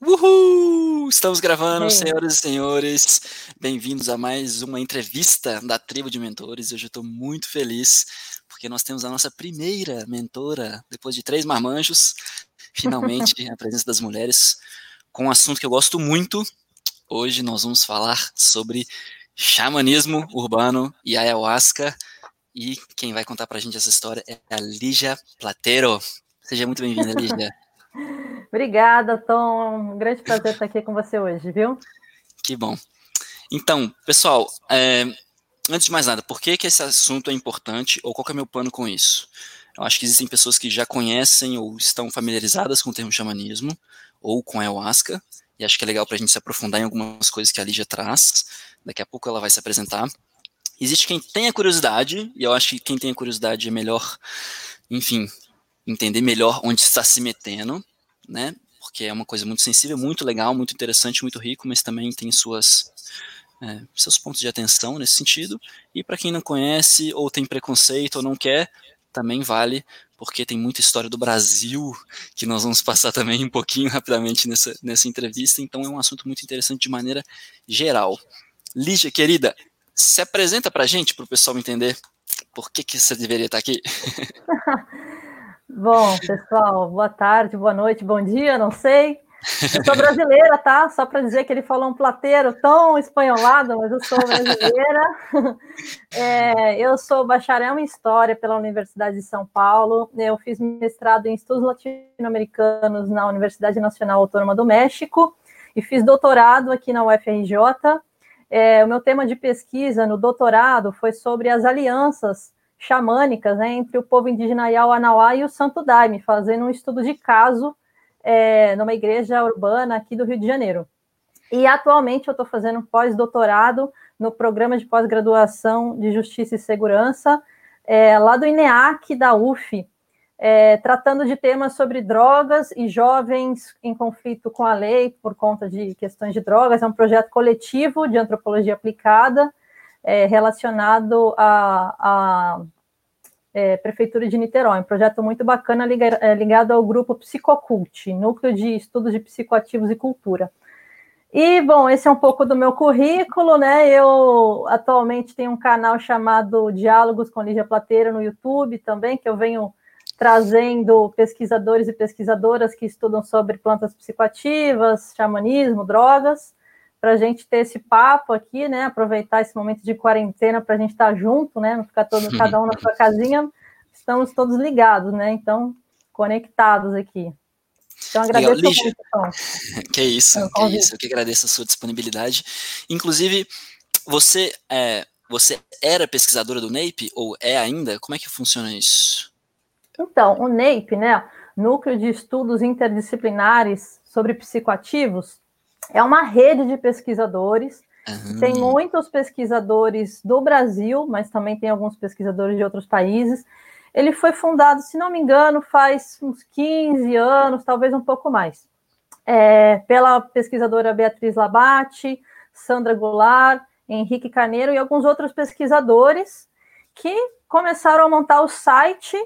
Uhul! Estamos gravando, é. senhoras e senhores. Bem-vindos a mais uma entrevista da Tribo de Mentores. Hoje eu estou muito feliz porque nós temos a nossa primeira mentora, depois de três marmanjos, finalmente a presença das mulheres, com um assunto que eu gosto muito. Hoje nós vamos falar sobre xamanismo urbano e ayahuasca. E quem vai contar para a gente essa história é a Lígia Platero. Seja muito bem-vinda, Lígia. Obrigada, Tom. Um grande prazer estar aqui com você hoje, viu? Que bom. Então, pessoal, é, antes de mais nada, por que, que esse assunto é importante ou qual é o meu plano com isso? Eu acho que existem pessoas que já conhecem ou estão familiarizadas com o termo xamanismo ou com ayahuasca, e acho que é legal para a gente se aprofundar em algumas coisas que a Lígia traz. Daqui a pouco ela vai se apresentar. Existe quem tenha curiosidade, e eu acho que quem tem curiosidade é melhor, enfim, entender melhor onde está se metendo, né? Porque é uma coisa muito sensível, muito legal, muito interessante, muito rico, mas também tem suas é, seus pontos de atenção nesse sentido. E para quem não conhece ou tem preconceito ou não quer, também vale, porque tem muita história do Brasil que nós vamos passar também um pouquinho rapidamente nessa, nessa entrevista. Então é um assunto muito interessante de maneira geral. Lígia, querida, se apresenta para a gente, para o pessoal entender por que, que você deveria estar aqui. Bom, pessoal, boa tarde, boa noite, bom dia, não sei. Eu sou brasileira, tá? Só para dizer que ele falou um plateiro tão espanholado, mas eu sou brasileira. É, eu sou bacharel em História pela Universidade de São Paulo. Eu fiz mestrado em Estudos Latino-Americanos na Universidade Nacional Autônoma do México e fiz doutorado aqui na UFRJ. É, o meu tema de pesquisa no doutorado foi sobre as alianças xamânicas né, entre o povo indígena Yauanauá e o Santo Daime, fazendo um estudo de caso é, numa igreja urbana aqui do Rio de Janeiro. E atualmente eu estou fazendo pós-doutorado no programa de pós-graduação de Justiça e Segurança, é, lá do INEAC da UF, é, tratando de temas sobre drogas e jovens em conflito com a lei por conta de questões de drogas. É um projeto coletivo de antropologia aplicada é, relacionado à, é, Prefeitura de Niterói, um projeto muito bacana ligado, é, ligado ao grupo Psicocult, Núcleo de Estudos de Psicoativos e Cultura. E, bom, esse é um pouco do meu currículo, né? Eu atualmente tenho um canal chamado Diálogos com Lígia Plateira no YouTube também, que eu venho trazendo pesquisadores e pesquisadoras que estudam sobre plantas psicoativas, xamanismo, drogas para a gente ter esse papo aqui, né? Aproveitar esse momento de quarentena para a gente estar tá junto, né? Não ficar todo, cada um na sua casinha. Estamos todos ligados, né? Então, conectados aqui. Então, agradeço Legal. Lígia, Que isso, que isso. Eu que agradeço a sua disponibilidade. Inclusive, você é, você era pesquisadora do NAPE ou é ainda? Como é que funciona isso? Então, o NAPE, né? Núcleo de Estudos Interdisciplinares sobre Psicoativos, é uma rede de pesquisadores. Uhum. Tem muitos pesquisadores do Brasil, mas também tem alguns pesquisadores de outros países. Ele foi fundado, se não me engano, faz uns 15 anos, talvez um pouco mais, é, pela pesquisadora Beatriz Labate, Sandra Goulart, Henrique Carneiro e alguns outros pesquisadores que começaram a montar o site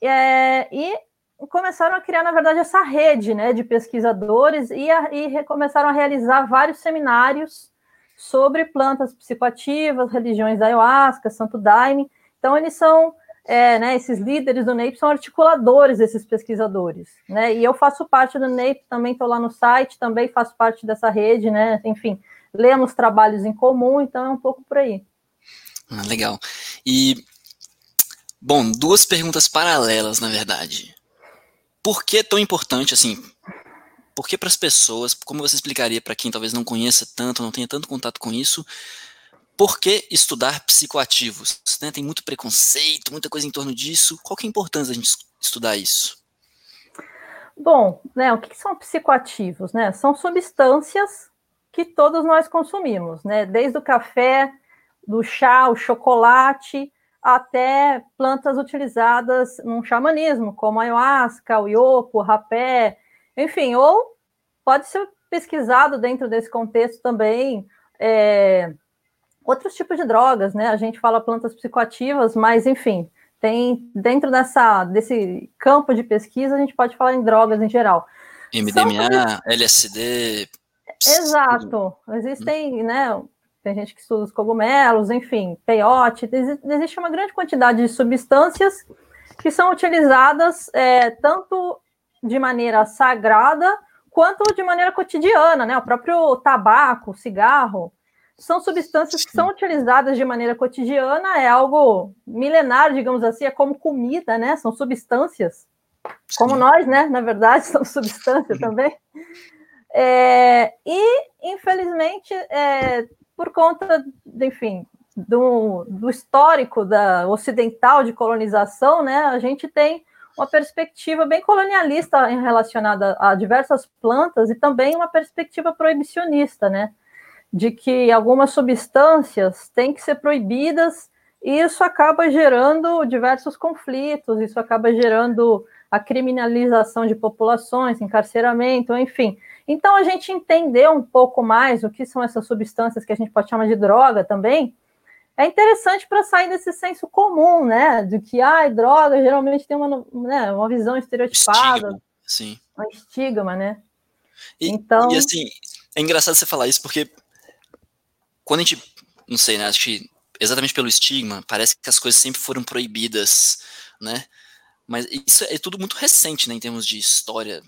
é, e começaram a criar, na verdade, essa rede né, de pesquisadores e, a, e começaram a realizar vários seminários sobre plantas psicoativas, religiões da ayahuasca, Santo Daime. Então, eles são, é, né, esses líderes do NEIP são articuladores desses pesquisadores, né, e eu faço parte do NEIP, também estou lá no site, também faço parte dessa rede, né, enfim, lemos trabalhos em comum, então é um pouco por aí. Ah, legal. E, bom, duas perguntas paralelas, na verdade por que é tão importante assim? Por que para as pessoas, como você explicaria para quem talvez não conheça tanto, não tenha tanto contato com isso, por que estudar psicoativos? Né? Tem muito preconceito, muita coisa em torno disso. Qual que é a importância da gente estudar isso? Bom, né, o que são psicoativos? Né? São substâncias que todos nós consumimos, né? desde o café, do chá, o chocolate, até plantas utilizadas num xamanismo, como ayahuasca, o iopo, o rapé, enfim, ou pode ser pesquisado dentro desse contexto também é, outros tipos de drogas, né? A gente fala plantas psicoativas, mas enfim, tem dentro dessa, desse campo de pesquisa a gente pode falar em drogas em geral. MDMA, são... LSD. Exato. Existem, né? Tem gente que estuda os cogumelos, enfim, peiote. Existe uma grande quantidade de substâncias que são utilizadas é, tanto de maneira sagrada quanto de maneira cotidiana, né? O próprio tabaco, cigarro, são substâncias que são utilizadas de maneira cotidiana, é algo milenar, digamos assim, é como comida, né? São substâncias, Sim. como nós, né? Na verdade, são substâncias também. É, e, infelizmente, é, por conta, enfim, do, do histórico da ocidental de colonização, né? A gente tem uma perspectiva bem colonialista relacionada a diversas plantas e também uma perspectiva proibicionista, né? De que algumas substâncias têm que ser proibidas e isso acaba gerando diversos conflitos, isso acaba gerando a criminalização de populações, encarceramento, enfim. Então, a gente entender um pouco mais o que são essas substâncias que a gente pode chamar de droga também, é interessante para sair desse senso comum, né? De que, ah, droga geralmente tem uma, né, uma visão estereotipada. Estigma, sim. Um estigma, né? E, então... e assim, é engraçado você falar isso, porque quando a gente, não sei, né? Acho que exatamente pelo estigma, parece que as coisas sempre foram proibidas, né? Mas isso é tudo muito recente, né, em termos de história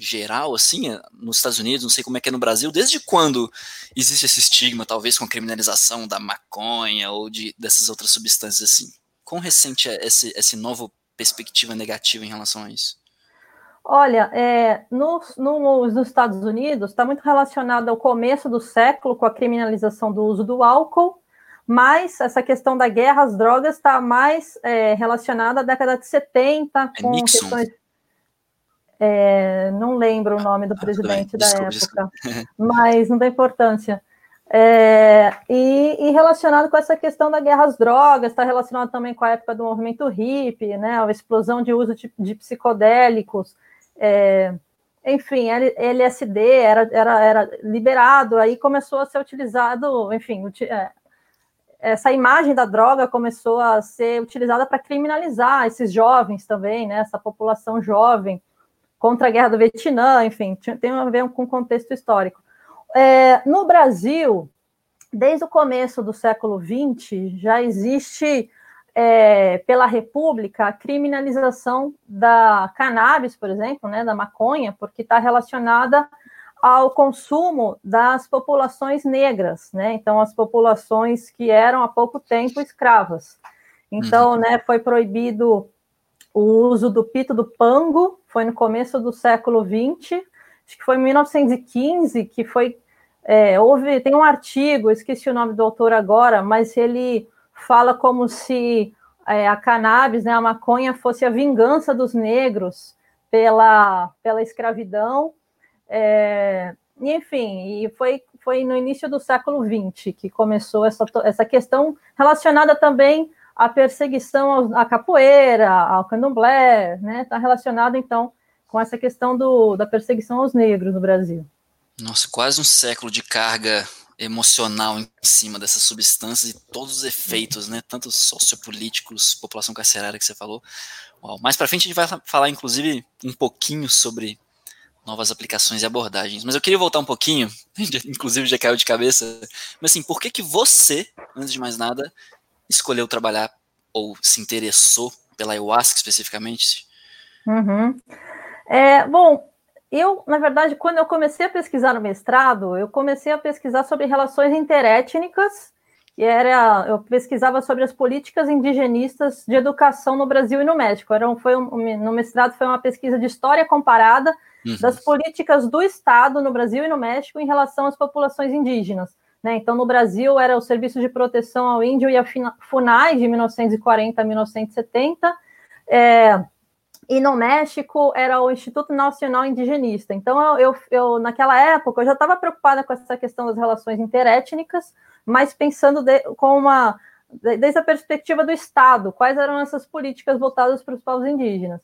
geral, assim, é, nos Estados Unidos, não sei como é que é no Brasil, desde quando existe esse estigma, talvez com a criminalização da maconha ou de, dessas outras substâncias assim? Quão recente é esse, essa nova perspectiva negativa em relação a isso? Olha, é, nos, nos, nos Estados Unidos está muito relacionado ao começo do século com a criminalização do uso do álcool, mas essa questão da guerra às drogas está mais é, relacionada à década de 70, é com Nixon. questões é, não lembro o nome do ah, presidente da desculpa, época, desculpa. mas não tem importância. É, e, e, relacionado com essa questão da guerra às drogas, está relacionado também com a época do movimento hippie, né, a explosão de uso de, de psicodélicos, é, enfim, LSD era, era, era liberado, aí começou a ser utilizado, enfim, é, essa imagem da droga começou a ser utilizada para criminalizar esses jovens também, né, essa população jovem, contra a guerra do Vietnã, enfim, tem a ver com o contexto histórico. É, no Brasil, desde o começo do século XX, já existe é, pela República a criminalização da cannabis, por exemplo, né, da maconha, porque está relacionada ao consumo das populações negras, né? Então, as populações que eram há pouco tempo escravas. Então, uhum. né, foi proibido o uso do pito do pango foi no começo do século XX, acho que foi em 1915 que foi é, houve tem um artigo, esqueci o nome do autor agora, mas ele fala como se é, a cannabis, né, a maconha, fosse a vingança dos negros pela, pela escravidão. É, enfim, e foi, foi no início do século XX que começou essa, essa questão relacionada também a perseguição à capoeira, ao candomblé, né? Está relacionado, então, com essa questão do, da perseguição aos negros no Brasil. Nossa, quase um século de carga emocional em cima dessas substâncias e todos os efeitos, né? Tanto sociopolíticos, população carcerária que você falou. Uau. Mais para frente a gente vai falar, inclusive, um pouquinho sobre novas aplicações e abordagens. Mas eu queria voltar um pouquinho, inclusive já caiu de cabeça, mas assim, por que que você, antes de mais nada, escolheu trabalhar ou se interessou pela ayahuasca especificamente? Uhum. É, bom, eu, na verdade, quando eu comecei a pesquisar no mestrado, eu comecei a pesquisar sobre relações interétnicas, e era, eu pesquisava sobre as políticas indigenistas de educação no Brasil e no México. Era um, foi um, no mestrado foi uma pesquisa de história comparada uhum. das políticas do Estado no Brasil e no México em relação às populações indígenas. Né? Então, no Brasil, era o Serviço de Proteção ao Índio e a FUNAI, de 1940 a 1970, é, e no México era o Instituto Nacional Indigenista. Então, eu, eu, naquela época, eu já estava preocupada com essa questão das relações interétnicas, mas pensando de, com uma, desde a perspectiva do Estado, quais eram essas políticas voltadas para os povos indígenas.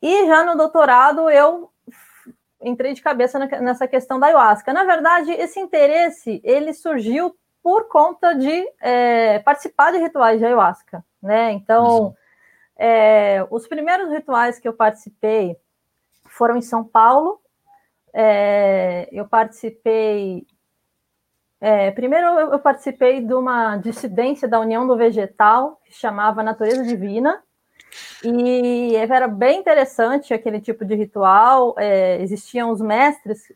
E já no doutorado, eu entrei de cabeça nessa questão da ayahuasca. Na verdade, esse interesse ele surgiu por conta de é, participar de rituais de ayahuasca, né? Então, é, os primeiros rituais que eu participei foram em São Paulo, é, eu participei. É, primeiro, eu participei de uma dissidência da União do Vegetal, que chamava Natureza Divina, e era bem interessante aquele tipo de ritual. É, existiam os mestres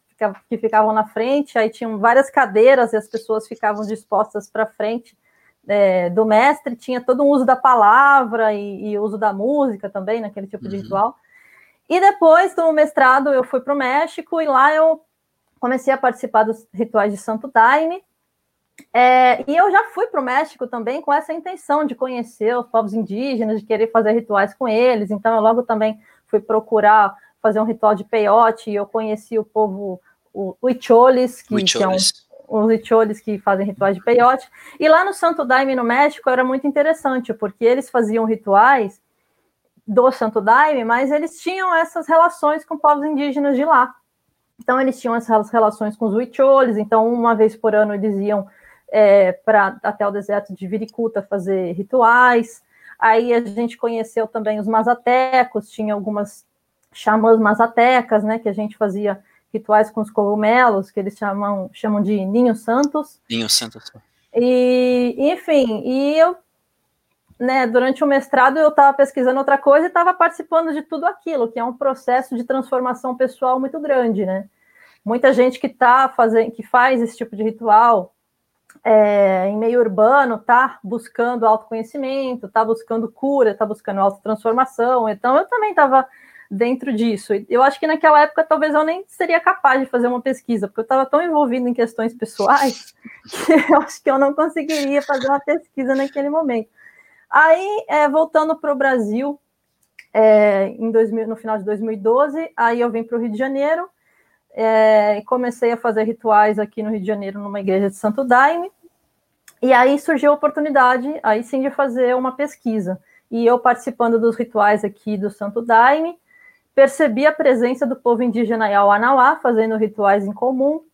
que ficavam na frente, aí tinham várias cadeiras e as pessoas ficavam dispostas para frente é, do mestre, tinha todo um uso da palavra e, e uso da música também naquele tipo uhum. de ritual. E depois do mestrado eu fui para o México e lá eu comecei a participar dos rituais de Santo Daime. É, e eu já fui para o México também com essa intenção de conhecer os povos indígenas, de querer fazer rituais com eles. Então eu logo também fui procurar fazer um ritual de peiote e eu conheci o povo o que, que é um os Icholes que fazem rituais de peiote. E lá no Santo Daime, no México, era muito interessante, porque eles faziam rituais do Santo Daime, mas eles tinham essas relações com povos indígenas de lá. Então, eles tinham essas relações com os Huicholes, então, uma vez por ano, eles iam é, para até o deserto de Viricuta fazer rituais. Aí a gente conheceu também os mazatecos, tinha algumas xamãs mazatecas, né, que a gente fazia rituais com os cogumelos, que eles chamam, chamam de Ninho Santos. Ninho Santos. E, enfim, e eu, né, durante o mestrado eu estava pesquisando outra coisa e estava participando de tudo aquilo, que é um processo de transformação pessoal muito grande, né? Muita gente que tá fazendo, que faz esse tipo de ritual é, em meio urbano, tá buscando autoconhecimento, tá buscando cura, tá buscando autotransformação. Então eu também estava dentro disso. Eu acho que naquela época talvez eu nem seria capaz de fazer uma pesquisa, porque eu estava tão envolvido em questões pessoais que eu acho que eu não conseguiria fazer uma pesquisa naquele momento. Aí, é, voltando para o Brasil, é, em 2000, no final de 2012, aí eu vim para o Rio de Janeiro é, comecei a fazer rituais aqui no Rio de Janeiro, numa igreja de Santo Daime. E aí surgiu a oportunidade, aí sim, de fazer uma pesquisa. E eu participando dos rituais aqui do Santo Daime, percebi a presença do povo indígena Yauanauá fazendo rituais em comum,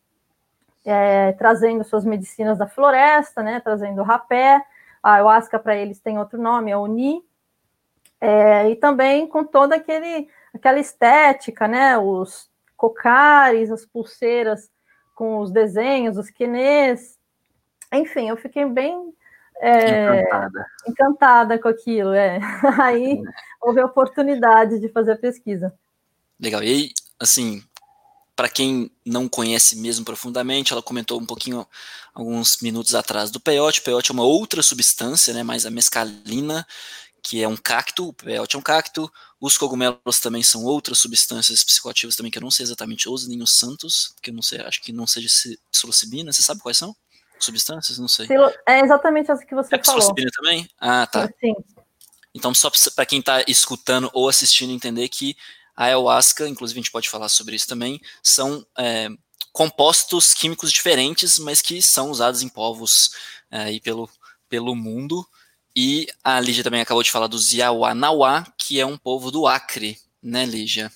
é, trazendo suas medicinas da floresta, né, trazendo rapé, a ayahuasca para eles tem outro nome, é Oni, é, e também com toda aquele, aquela estética, né, os cocares, as pulseiras com os desenhos, os quenês, enfim, eu fiquei bem é, encantada. encantada com aquilo, é. Aí houve a oportunidade de fazer a pesquisa. Legal. E aí, assim, para quem não conhece mesmo profundamente, ela comentou um pouquinho alguns minutos atrás do peyote. O peyote é uma outra substância, né, mais a mescalina, que é um cacto, o peyote é um cacto. Os cogumelos também são outras substâncias psicoativas também que eu não sei exatamente os ninhos santos, que eu não sei, acho que não seja psilocibina, você sabe quais são? Substâncias? Não sei. É exatamente essa que você é falou. Psilocibina também? Ah, tá. Sim. Então, só para quem está escutando ou assistindo entender que a ayahuasca, inclusive a gente pode falar sobre isso também, são é, compostos químicos diferentes, mas que são usados em povos é, aí pelo, pelo mundo. E a Lígia também acabou de falar dos Yawanawá, que é um povo do Acre, né, Lígia?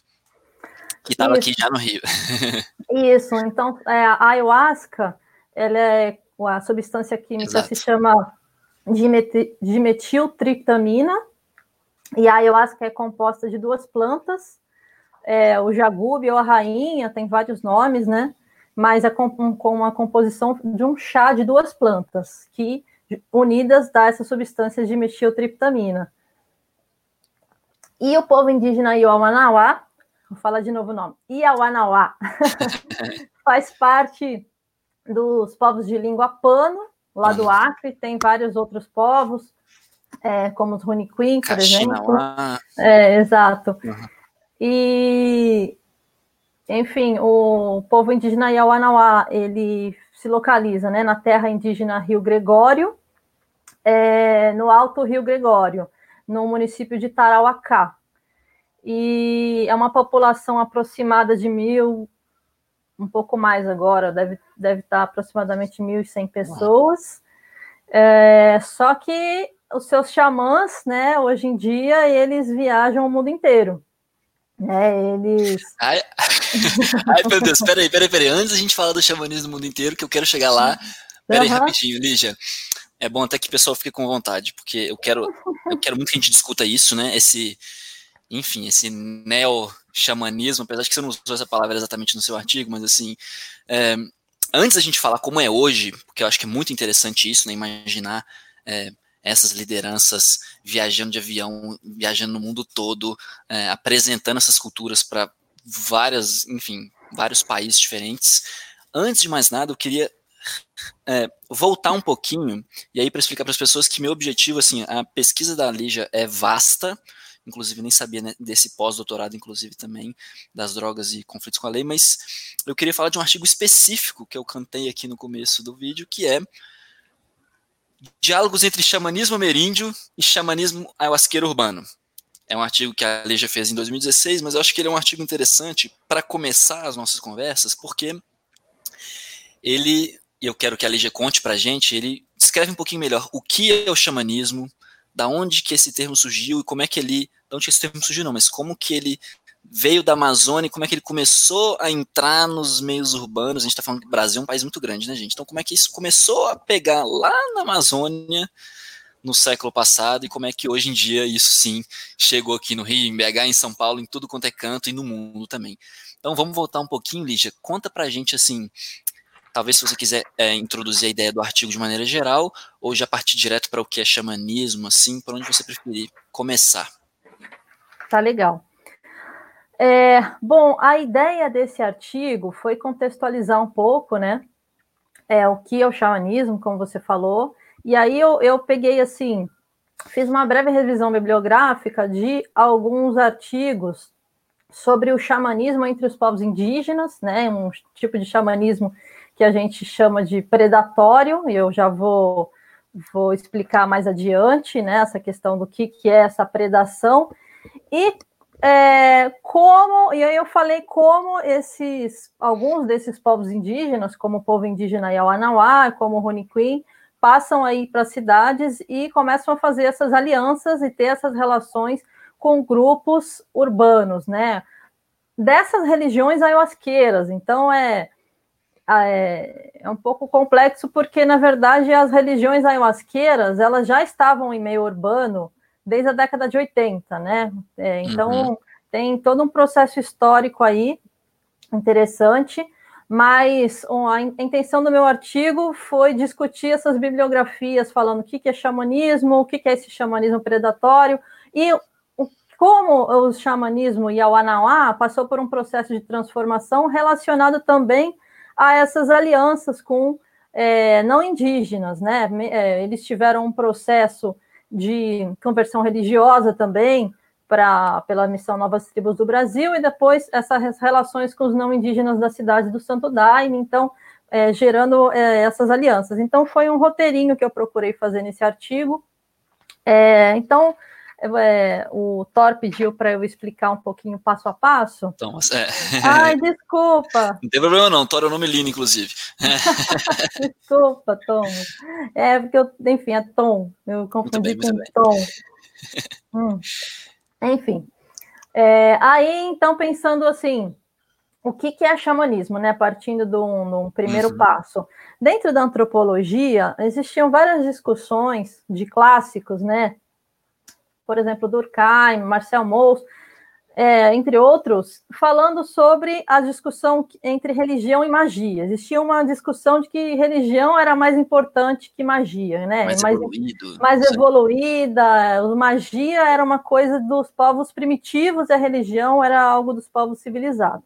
Que estava aqui já no Rio. Isso, então é, a ayahuasca, ela é, a substância química Exato. se chama dimetiltriptamina, e a ayahuasca é composta de duas plantas, é, o jagube ou a rainha, tem vários nomes, né? Mas é com, com uma composição de um chá de duas plantas, que unidas dá essa substância de metiltriptamina. E o povo indígena Iauanauá, vou falar de novo o nome, Iauanauá, faz parte dos povos de língua pano, lá do Acre, tem vários outros povos, é, como os Runiquim, por exemplo. É, exato. Uhum. E, enfim, o povo indígena Yawanawá, ele se localiza né, na terra indígena Rio Gregório, é, no Alto Rio Gregório, no município de Tarauacá. E é uma população aproximada de mil, um pouco mais agora, deve, deve estar aproximadamente 1.100 pessoas. É, só que os seus xamãs, né, hoje em dia, eles viajam o mundo inteiro. É, eles. Ai, ai, meu Deus, peraí, peraí, peraí. Antes a gente falar do xamanismo no mundo inteiro, que eu quero chegar lá. Peraí, uhum. rapidinho, Lígia. É bom até que o pessoal fique com vontade, porque eu quero, eu quero muito que a gente discuta isso, né? Esse, enfim, esse neo xamanismo, apesar de que você não usou essa palavra exatamente no seu artigo, mas assim, é, antes da gente falar como é hoje, porque eu acho que é muito interessante isso, né, imaginar é, essas lideranças viajando de avião, viajando no mundo todo, é, apresentando essas culturas para várias, enfim, vários países diferentes. Antes de mais nada, eu queria é, voltar um pouquinho e aí para explicar para as pessoas que meu objetivo, assim, a pesquisa da Lígia é vasta, inclusive nem sabia né, desse pós-doutorado, inclusive também das drogas e conflitos com a lei, mas eu queria falar de um artigo específico que eu cantei aqui no começo do vídeo, que é Diálogos entre xamanismo ameríndio e xamanismo ayahuasqueiro urbano. É um artigo que a Leja fez em 2016, mas eu acho que ele é um artigo interessante para começar as nossas conversas, porque ele, e eu quero que a Leja conte para a gente, ele descreve um pouquinho melhor o que é o xamanismo, da onde que esse termo surgiu e como é que ele, da onde que esse termo surgiu não, mas como que ele veio da Amazônia, como é que ele começou a entrar nos meios urbanos. A gente está falando que o Brasil é um país muito grande, né, gente? Então, como é que isso começou a pegar lá na Amazônia no século passado e como é que hoje em dia isso sim chegou aqui no Rio, em BH, em São Paulo, em tudo quanto é canto e no mundo também. Então, vamos voltar um pouquinho, Lígia. Conta pra gente assim. Talvez se você quiser é, introduzir a ideia do artigo de maneira geral, ou já partir direto para o que é xamanismo, assim, por onde você preferir começar. Tá legal. É, bom, a ideia desse artigo foi contextualizar um pouco, né? É, o que é o xamanismo, como você falou, e aí eu, eu peguei assim, fiz uma breve revisão bibliográfica de alguns artigos sobre o xamanismo entre os povos indígenas, né? Um tipo de xamanismo que a gente chama de predatório, e eu já vou, vou explicar mais adiante, né? Essa questão do que, que é essa predação. E é, como, e aí eu falei como esses, alguns desses povos indígenas, como o povo indígena Yawanawá, como o Rony Queen, passam aí para cidades e começam a fazer essas alianças e ter essas relações com grupos urbanos, né? Dessas religiões ayahuasqueiras. Então é, é, é um pouco complexo porque na verdade as religiões ayahuasqueiras elas já estavam em meio urbano desde a década de 80, né? É, então, uhum. tem todo um processo histórico aí interessante, mas a intenção do meu artigo foi discutir essas bibliografias, falando o que é xamanismo, o que é esse xamanismo predatório, e como o xamanismo e a Wanauá passou por um processo de transformação relacionado também a essas alianças com é, não indígenas, né? É, eles tiveram um processo de conversão religiosa também para pela missão Novas Tribos do Brasil e depois essas relações com os não indígenas da cidade do Santo Daime, então é, gerando é, essas alianças. Então foi um roteirinho que eu procurei fazer nesse artigo. É, então é, o Thor pediu para eu explicar um pouquinho passo a passo. Então, é. Ai, desculpa. Não tem problema não, Thor é o nome lindo, inclusive. desculpa, Tom. É, porque eu, enfim, é Tom. Eu confundi bem, com Tom. Hum. Enfim. É, aí, então, pensando assim, o que, que é xamanismo, né? Partindo de um, primeiro uhum. passo. Dentro da antropologia, existiam várias discussões de clássicos, né? Por exemplo, Durkheim, Marcel Mauss, é, entre outros, falando sobre a discussão entre religião e magia. Existia uma discussão de que religião era mais importante que magia, né? Mais, mais evoluído. Mais evoluída. Magia era uma coisa dos povos primitivos e a religião era algo dos povos civilizados.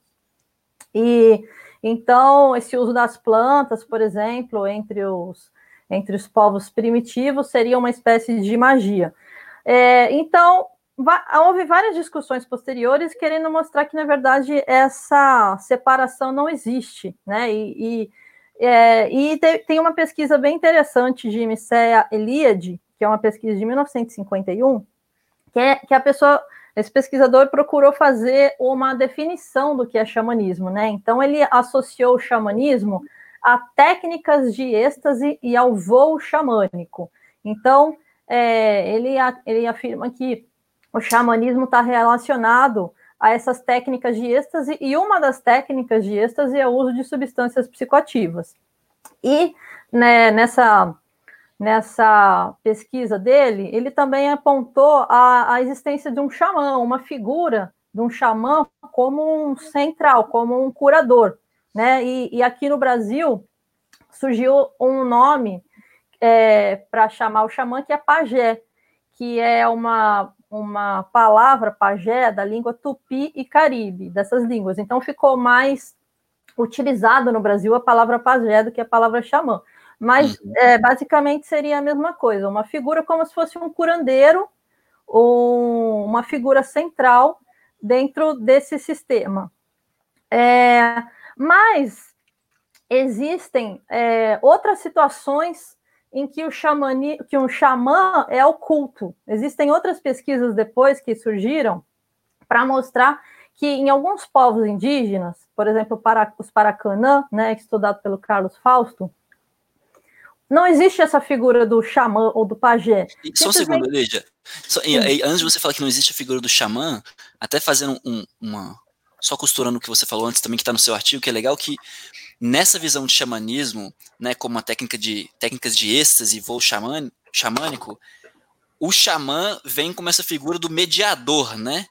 E então esse uso das plantas, por exemplo, entre os entre os povos primitivos seria uma espécie de magia. É, então, houve várias discussões posteriores querendo mostrar que, na verdade, essa separação não existe, né? E, e, é, e te, tem uma pesquisa bem interessante de Micea Eliade, que é uma pesquisa de 1951, que, é, que a pessoa, esse pesquisador procurou fazer uma definição do que é xamanismo, né? Então, ele associou o xamanismo a técnicas de êxtase e ao voo xamânico. Então, é, ele, ele afirma que o xamanismo está relacionado a essas técnicas de êxtase, e uma das técnicas de êxtase é o uso de substâncias psicoativas. E né, nessa, nessa pesquisa dele, ele também apontou a, a existência de um xamã, uma figura de um xamã como um central, como um curador, né? E, e aqui no Brasil surgiu um nome é, para chamar o xamã que é pajé, que é uma, uma palavra pajé da língua tupi e caribe, dessas línguas. Então ficou mais utilizado no Brasil a palavra pajé do que a palavra xamã. Mas uhum. é, basicamente seria a mesma coisa, uma figura como se fosse um curandeiro, um, uma figura central dentro desse sistema. É, mas existem é, outras situações em que o xamani, que um xamã é oculto. Existem outras pesquisas depois que surgiram para mostrar que em alguns povos indígenas, por exemplo, para, os Paracanã, né, estudado pelo Carlos Fausto, não existe essa figura do xamã ou do pajé. Só um segundo, Lídia. Só, antes de você falar que não existe a figura do xamã, até fazendo um, uma. Só costurando o que você falou antes também, que está no seu artigo, que é legal que nessa visão de xamanismo, né, como uma técnica de técnicas de êxtase e voo xamânico, o xamã vem como essa figura do mediador, né,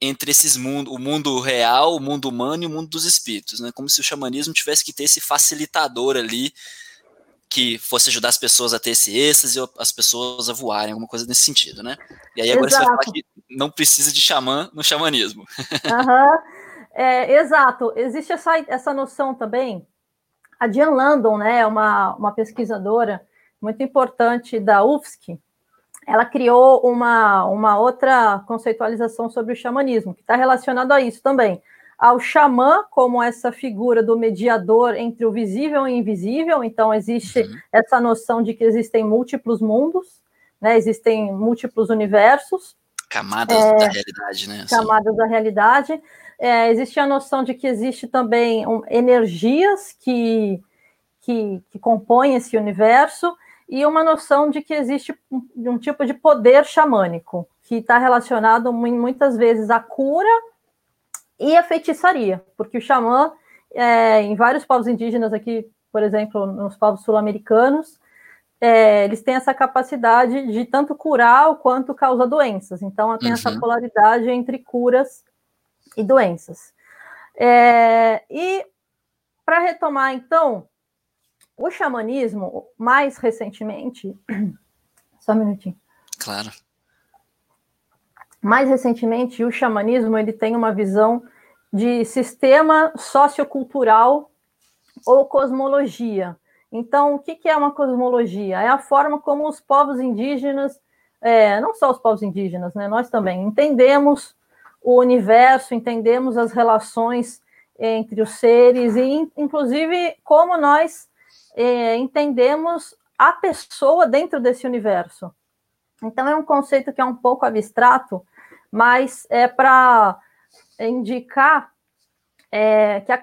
entre esses mundos, o mundo real, o mundo humano e o mundo dos espíritos, né, como se o xamanismo tivesse que ter esse facilitador ali que fosse ajudar as pessoas a ter esse êxtase ou as pessoas a voarem, alguma coisa nesse sentido, né? E aí agora exato. você vai falar que não precisa de xamã no xamanismo. Uhum. É, exato, existe essa, essa noção também. A Jean Landon, né, é uma, uma pesquisadora muito importante da UFSC, ela criou uma, uma outra conceitualização sobre o xamanismo, que está relacionado a isso também. Ao xamã como essa figura do mediador entre o visível e o invisível, então existe uhum. essa noção de que existem múltiplos mundos, né, existem múltiplos universos. Camadas é, da realidade, né? Assim. Camadas da realidade é, existe a noção de que existe também um, energias que, que, que, compõem esse universo e uma noção de que existe um, um tipo de poder xamânico, que está relacionado muitas vezes à cura e à feitiçaria, porque o xamã, é, em vários povos indígenas aqui, por exemplo, nos povos sul-americanos, é, eles têm essa capacidade de tanto curar quanto causar doenças. Então, tem uhum. essa polaridade entre curas e doenças. É, e para retomar, então, o xamanismo, mais recentemente. Só um minutinho. Claro. Mais recentemente, o xamanismo ele tem uma visão de sistema sociocultural ou cosmologia. Então, o que, é uma cosmologia? É a forma como os povos indígenas, é, não só os povos indígenas, né, nós também entendemos o universo, entendemos as relações entre os seres e, inclusive, como nós é, entendemos a pessoa dentro desse universo. Então, é um conceito que é um pouco abstrato, mas é para indicar é, que a,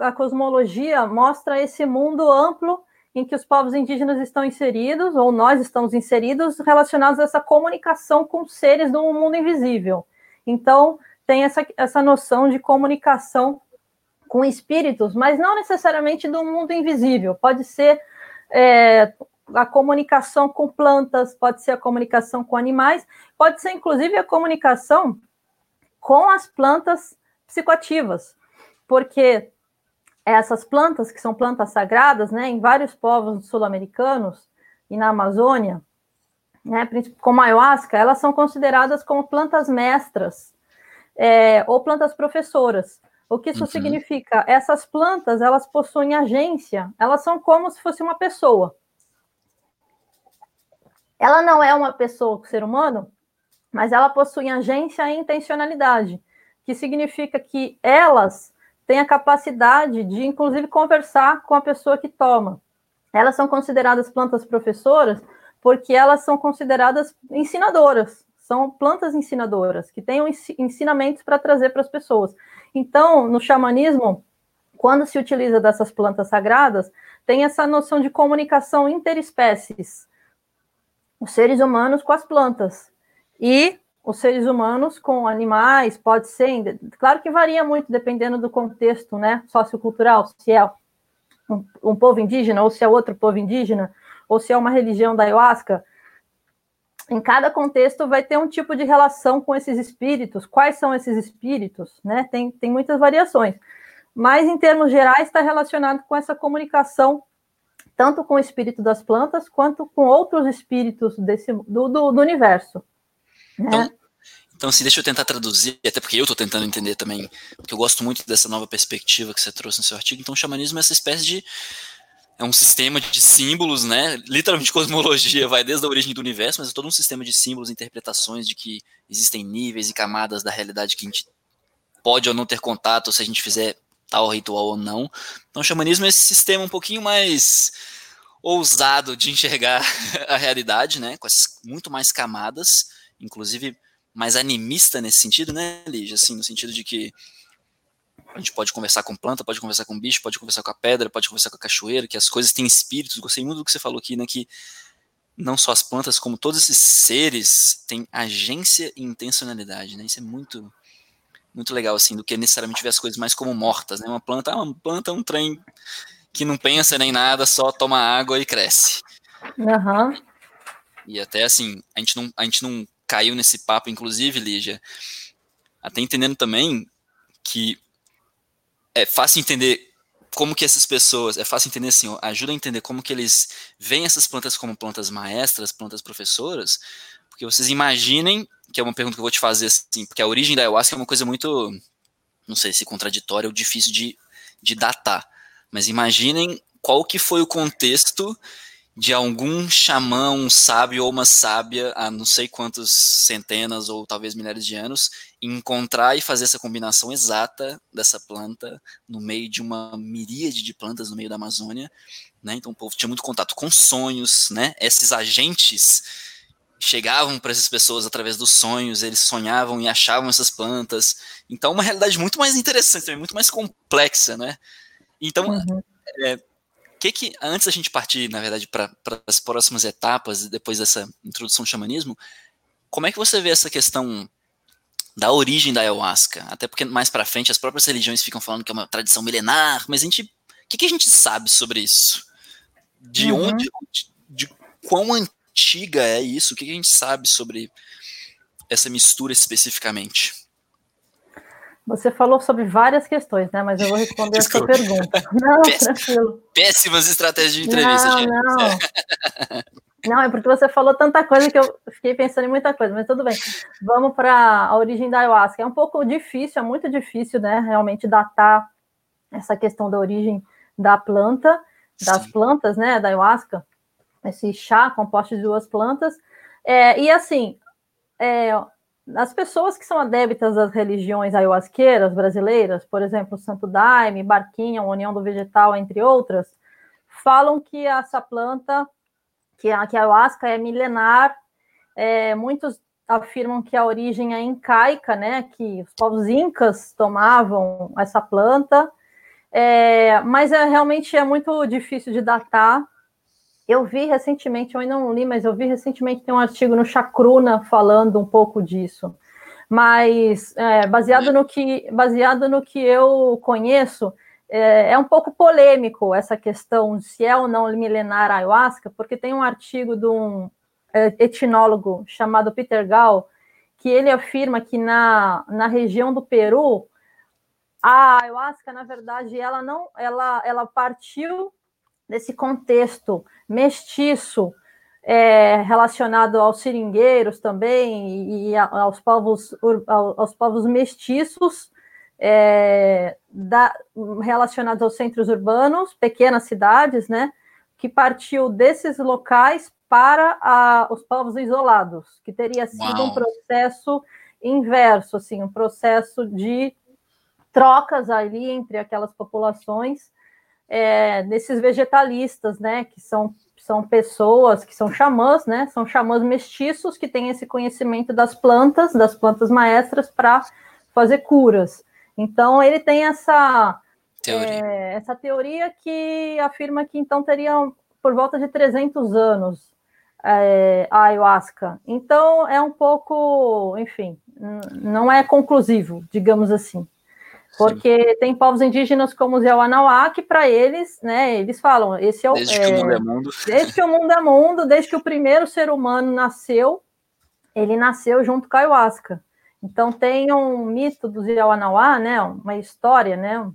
a cosmologia mostra esse mundo amplo em que os povos indígenas estão inseridos, ou nós estamos inseridos, relacionados a essa comunicação com seres do mundo invisível. Então, tem essa, essa noção de comunicação com espíritos, mas não necessariamente do mundo invisível. Pode ser é, a comunicação com plantas, pode ser a comunicação com animais, pode ser inclusive a comunicação com as plantas psicoativas, porque essas plantas, que são plantas sagradas, né, em vários povos sul-americanos e na Amazônia, né, como a ayahuasca, elas são consideradas como plantas mestras é, ou plantas professoras. O que isso uhum. significa? Essas plantas, elas possuem agência, elas são como se fosse uma pessoa. Ela não é uma pessoa, um ser humano, mas ela possui agência e intencionalidade, que significa que elas têm a capacidade de, inclusive, conversar com a pessoa que toma. Elas são consideradas plantas professoras porque elas são consideradas ensinadoras, são plantas ensinadoras, que têm ensinamentos para trazer para as pessoas. Então, no xamanismo, quando se utiliza dessas plantas sagradas, tem essa noção de comunicação interespécies. Os seres humanos com as plantas. E os seres humanos com animais, pode ser, claro que varia muito dependendo do contexto, né, sociocultural, se é um, um povo indígena ou se é outro povo indígena, ou se é uma religião da ayahuasca, em cada contexto vai ter um tipo de relação com esses espíritos. Quais são esses espíritos? Né? Tem, tem muitas variações. Mas, em termos gerais, está relacionado com essa comunicação, tanto com o espírito das plantas, quanto com outros espíritos desse, do, do, do universo. Né? Então, então, assim, deixa eu tentar traduzir, até porque eu estou tentando entender também, porque eu gosto muito dessa nova perspectiva que você trouxe no seu artigo. Então, o xamanismo é essa espécie de é um sistema de símbolos, né? Literalmente cosmologia vai desde a origem do universo, mas é todo um sistema de símbolos, interpretações de que existem níveis e camadas da realidade que a gente pode ou não ter contato se a gente fizer tal ritual ou não. Então o xamanismo é esse sistema um pouquinho mais ousado de enxergar a realidade, né? Com as, muito mais camadas, inclusive mais animista nesse sentido, né, Lígia? Assim, no sentido de que a gente pode conversar com planta, pode conversar com bicho, pode conversar com a pedra, pode conversar com a cachoeira, que as coisas têm espíritos. Gostei muito do que você falou aqui, né? Que não só as plantas, como todos esses seres têm agência e intencionalidade, né? Isso é muito muito legal, assim, do que necessariamente ver as coisas mais como mortas, né? Uma planta, ah, uma planta é um trem que não pensa nem nada, só toma água e cresce. Uhum. E até assim, a gente não, a gente não caiu nesse papo, inclusive, Lígia, até entendendo também que é fácil entender como que essas pessoas, é fácil entender assim, ajuda a entender como que eles veem essas plantas como plantas maestras, plantas professoras, porque vocês imaginem, que é uma pergunta que eu vou te fazer assim, porque a origem da ayahuasca é uma coisa muito, não sei se contraditória ou difícil de, de datar, mas imaginem qual que foi o contexto de algum xamã, um sábio ou uma sábia há não sei quantas centenas ou talvez milhares de anos encontrar e fazer essa combinação exata dessa planta no meio de uma miríade de plantas no meio da Amazônia, né? Então o povo tinha muito contato com sonhos, né? Esses agentes chegavam para essas pessoas através dos sonhos, eles sonhavam e achavam essas plantas. Então uma realidade muito mais interessante, muito mais complexa, né? Então uhum. é, que que, antes da gente partir, na verdade, para as próximas etapas, depois dessa introdução ao xamanismo, como é que você vê essa questão da origem da ayahuasca? Até porque mais para frente as próprias religiões ficam falando que é uma tradição milenar, mas a gente, o que, que a gente sabe sobre isso? De uhum. onde, de, de, quão antiga é isso? O que, que a gente sabe sobre essa mistura especificamente? Você falou sobre várias questões, né? Mas eu vou responder a sua pergunta. Não, tranquilo. Péssimas estratégias de entrevista, não, gente. Não. não, é porque você falou tanta coisa que eu fiquei pensando em muita coisa, mas tudo bem. Vamos para a origem da ayahuasca. É um pouco difícil, é muito difícil, né? Realmente datar essa questão da origem da planta, das Sim. plantas, né? Da ayahuasca, esse chá composto de duas plantas. É, e assim, é, as pessoas que são adeptas das religiões ayahuasqueiras brasileiras, por exemplo, Santo Daime, Barquinha, União do Vegetal, entre outras, falam que essa planta, que a, ayahuasca é milenar, é, muitos afirmam que a origem é incaica, né, que os povos incas tomavam essa planta, é, mas é, realmente é muito difícil de datar, eu vi recentemente, eu ainda não li, mas eu vi recentemente tem um artigo no Chacruna falando um pouco disso. Mas é, baseado no que baseado no que eu conheço, é, é, um pouco polêmico essa questão se é ou não milenar a ayahuasca, porque tem um artigo de um é, etnólogo chamado Peter Gall que ele afirma que na, na região do Peru a ayahuasca, na verdade, ela não ela, ela partiu desse contexto mestiço é, relacionado aos seringueiros também e aos povos, aos povos mestiços é, da, relacionados aos centros urbanos, pequenas cidades, né, que partiu desses locais para a, os povos isolados, que teria sido Uau. um processo inverso, assim, um processo de trocas ali entre aquelas populações é, desses vegetalistas, né, que são, são pessoas que são xamãs, né, são xamãs mestiços que têm esse conhecimento das plantas, das plantas maestras para fazer curas. Então ele tem essa teoria. É, essa teoria que afirma que então teriam por volta de 300 anos é, a ayahuasca. Então é um pouco, enfim, não é conclusivo, digamos assim. Porque Sim. tem povos indígenas como os Yawanawá, que para eles, né, eles falam, esse é o. Desde é, que o mundo é mundo. Desde que o mundo é mundo, desde que o primeiro ser humano nasceu, ele nasceu junto com a ayahuasca. Então tem um mito dos Yawanawá, né, uma história, né,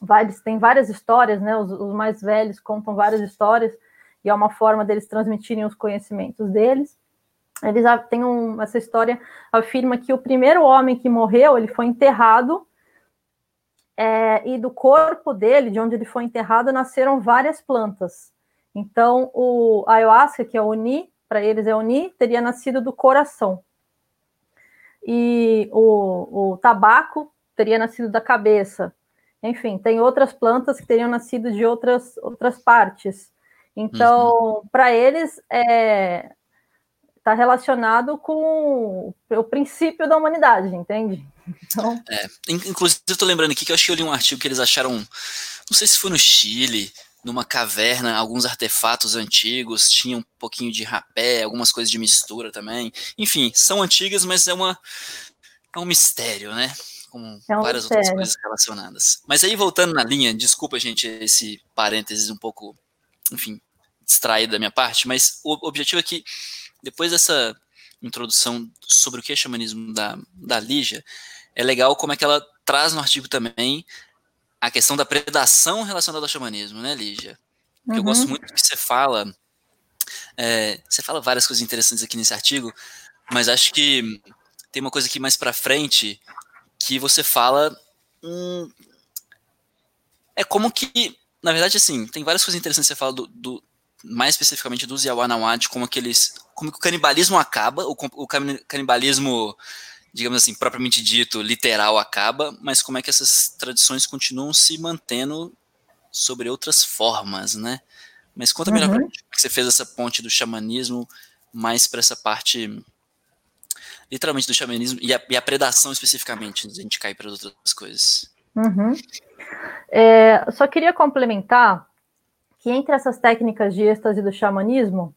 vários, tem várias histórias, né, os, os, mais velhos contam várias histórias, e é uma forma deles transmitirem os conhecimentos deles. Eles têm um, essa história afirma que o primeiro homem que morreu, ele foi enterrado, é, e do corpo dele, de onde ele foi enterrado, nasceram várias plantas. Então, o ayahuasca, que é o Oni, para eles é Oni, teria nascido do coração e o, o tabaco teria nascido da cabeça. Enfim, tem outras plantas que teriam nascido de outras, outras partes. Então, uhum. para eles, está é, tá relacionado com o princípio da humanidade, entende? Então... É, inclusive, estou lembrando aqui que eu acho que eu li um artigo que eles acharam, não sei se foi no Chile, numa caverna, alguns artefatos antigos, tinha um pouquinho de rapé, algumas coisas de mistura também. Enfim, são antigas, mas é uma é um mistério, né? Com é um várias mistério. outras coisas relacionadas. Mas aí voltando na linha, desculpa gente esse parênteses um pouco, enfim, distraído da minha parte, mas o objetivo é que depois dessa introdução sobre o que é xamanismo da, da Lígia, é legal como é que ela traz no artigo também a questão da predação relacionada ao xamanismo, né, Lígia? Uhum. Eu gosto muito do que você fala. É, você fala várias coisas interessantes aqui nesse artigo, mas acho que tem uma coisa aqui mais para frente que você fala. Hum, é como que, na verdade, assim, tem várias coisas interessantes que você fala do, do mais especificamente dos Yawanawá, de como aqueles, como que o canibalismo acaba, o, o canibalismo digamos assim, propriamente dito, literal acaba, mas como é que essas tradições continuam se mantendo sobre outras formas, né? Mas conta melhor uhum. pra gente como você fez essa ponte do xamanismo mais para essa parte literalmente do xamanismo e a, e a predação especificamente, a gente cai para outras coisas. Uhum. É, só queria complementar que entre essas técnicas de êxtase do xamanismo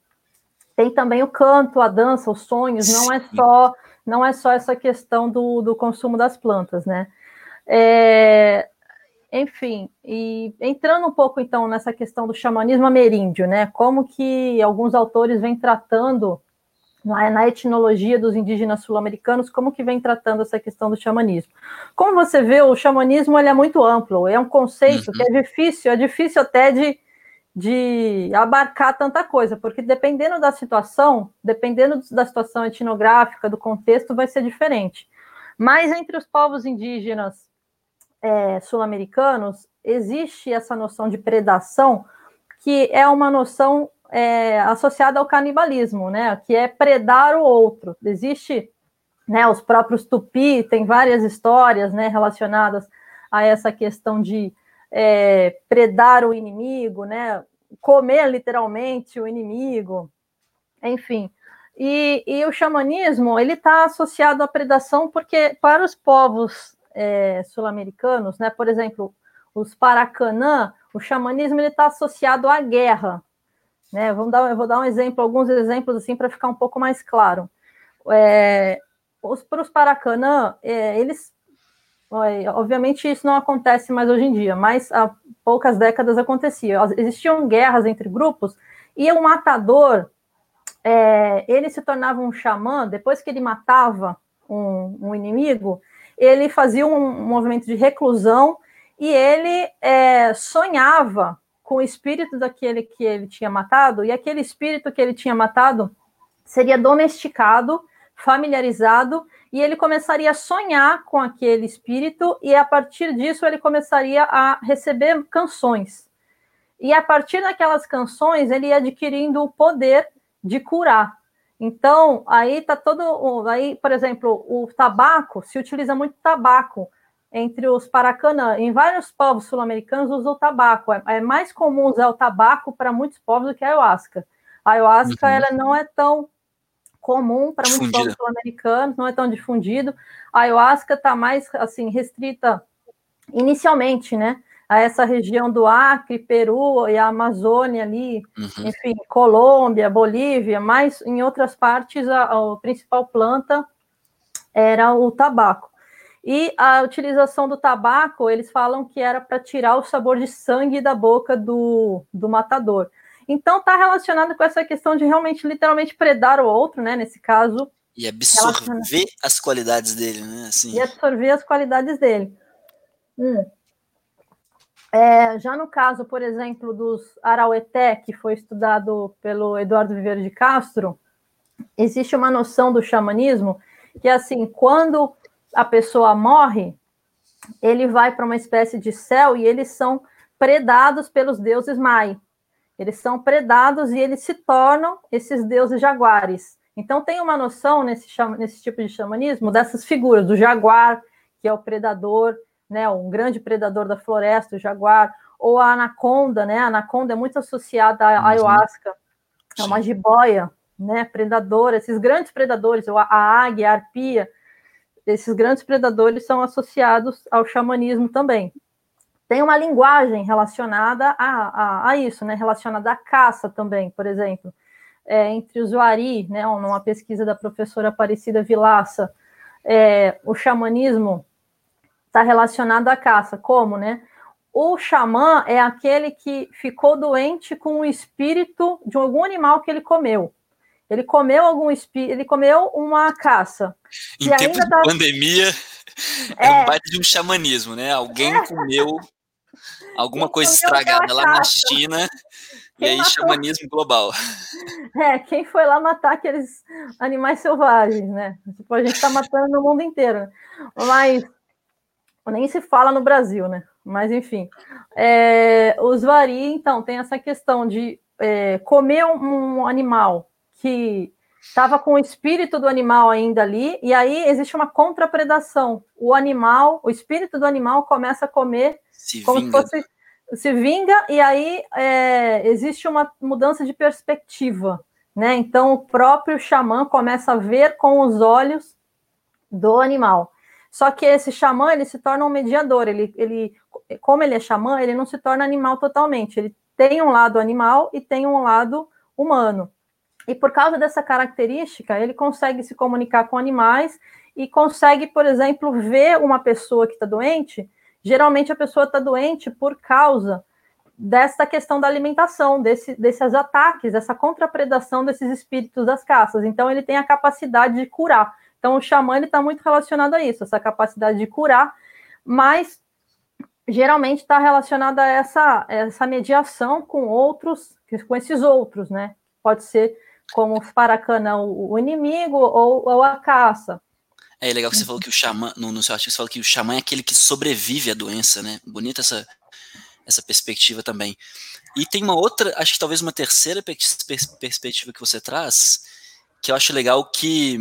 tem também o canto, a dança, os sonhos, não é só não é só essa questão do, do consumo das plantas, né? É, enfim, e entrando um pouco então nessa questão do xamanismo ameríndio, né? Como que alguns autores vêm tratando na, na etnologia dos indígenas sul-americanos, como que vem tratando essa questão do xamanismo. Como você vê, o xamanismo ele é muito amplo, é um conceito uhum. que é difícil, é difícil até de de abarcar tanta coisa, porque dependendo da situação, dependendo da situação etnográfica, do contexto, vai ser diferente. Mas entre os povos indígenas é, sul-americanos, existe essa noção de predação, que é uma noção é, associada ao canibalismo, né? Que é predar o outro. Existe, né? Os próprios tupi tem várias histórias, né? Relacionadas a essa questão de é, predar o inimigo, né? Comer literalmente o inimigo, enfim. E, e o xamanismo ele está associado à predação porque para os povos é, sul-americanos, né, por exemplo, os Paracanã, o xamanismo está associado à guerra. Né? Vamos dar, eu vou dar um exemplo, alguns exemplos assim para ficar um pouco mais claro. É, os, para os Paracanã, é, eles Obviamente isso não acontece mais hoje em dia, mas há poucas décadas acontecia. Existiam guerras entre grupos e o matador é, ele se tornava um xamã depois que ele matava um, um inimigo, ele fazia um, um, movimento de reclusão e ele é, sonhava com o espírito daquele que ele tinha matado e aquele espírito que ele tinha matado seria domesticado, familiarizado e ele começaria a sonhar com aquele espírito, e a partir disso ele começaria a receber canções. E a partir daquelas canções ele ia adquirindo o poder de curar. Então, aí tá todo. Aí, por exemplo, o tabaco, se utiliza muito tabaco entre os paracanã. Em vários povos sul-americanos usam o tabaco. É, é, mais comum usar o tabaco para muitos povos do que a ayahuasca. A ayahuasca uhum. ela não é tão comum para muitos povos sul-americanos, não é tão difundido. A ayahuasca está mais assim restrita inicialmente, né? A essa região do Acre, Peru e a Amazônia ali, uhum. enfim, Colômbia, Bolívia, mas em outras partes a, a principal planta era o tabaco. E a utilização do tabaco, eles falam que era para tirar o sabor de sangue da boca do, do matador. Então está relacionado com essa questão de realmente, literalmente, predar o outro, né? Nesse caso, E absorver as qualidades dele, né? Assim. E absorver as qualidades dele. Hum. É, já no caso, por exemplo, dos Araueté, que foi estudado pelo Eduardo Viveiro de Castro, existe uma noção do xamanismo que, assim, quando a pessoa morre, ele vai para uma espécie de céu e eles são predados pelos deuses Mai. Eles são predados e eles se tornam esses deuses jaguares. Então tem uma noção nesse, nesse tipo de xamanismo dessas figuras, do jaguar, que é o predador, né, um grande predador da floresta, o jaguar, ou a anaconda, né? A anaconda é muito associada à uhum. ayahuasca, é uma jiboia, né? Predadora, esses grandes predadores, a águia, a arpia, esses grandes predadores são associados ao xamanismo também. Tem uma linguagem relacionada a, a, a isso, né? Relacionada à caça também, por exemplo. É, entre os Wari, né? Numa pesquisa da professora Aparecida Vilaça, é, o xamanismo está relacionado à caça. Como, né? O xamã é aquele que ficou doente com o espírito de algum animal que ele comeu. Ele comeu algum espírito, ele comeu uma caça. Em tempo de tá... pandemia, é, é um baita de um xamanismo, né? Alguém é. comeu alguma coisa estragada lá na China quem e aí matou... xamanismo global. É, quem foi lá matar aqueles animais selvagens, né? Tipo, a gente está matando no mundo inteiro. Mas nem se fala no Brasil, né? Mas enfim, é, os vari, então, tem essa questão de é, comer um, animal que estava com o espírito do animal ainda ali, e aí existe uma contrapredação. O animal, o espírito do animal começa a comer se como vinga. se fosse. Se vinga, e aí é, existe uma mudança de perspectiva. Né? Então, o próprio xamã começa a ver com os olhos do animal. Só que esse xamã, ele se torna um mediador, ele, ele, como ele é xamã, ele não se torna animal totalmente, ele tem um lado animal e tem um lado humano. E por causa dessa característica, ele consegue se comunicar com animais e consegue, por exemplo, ver uma pessoa que está doente. Geralmente a pessoa está doente por causa dessa questão da alimentação, desse, desses ataques, dessa contrapredação desses espíritos das caças. Então ele tem a capacidade de curar. Então, o xamã está muito relacionado a isso, essa capacidade de curar, mas geralmente está relacionado a essa, essa mediação com outros, com esses outros, né? Pode ser como os paracana, o inimigo ou, ou, a caça. É legal que você falou que o xamã, no, no seu artigo, você falou que o xamã é aquele que sobrevive à doença, né? Bonita essa, essa perspectiva também. E tem uma outra, acho que talvez uma terceira perspectiva que você traz, que eu acho legal que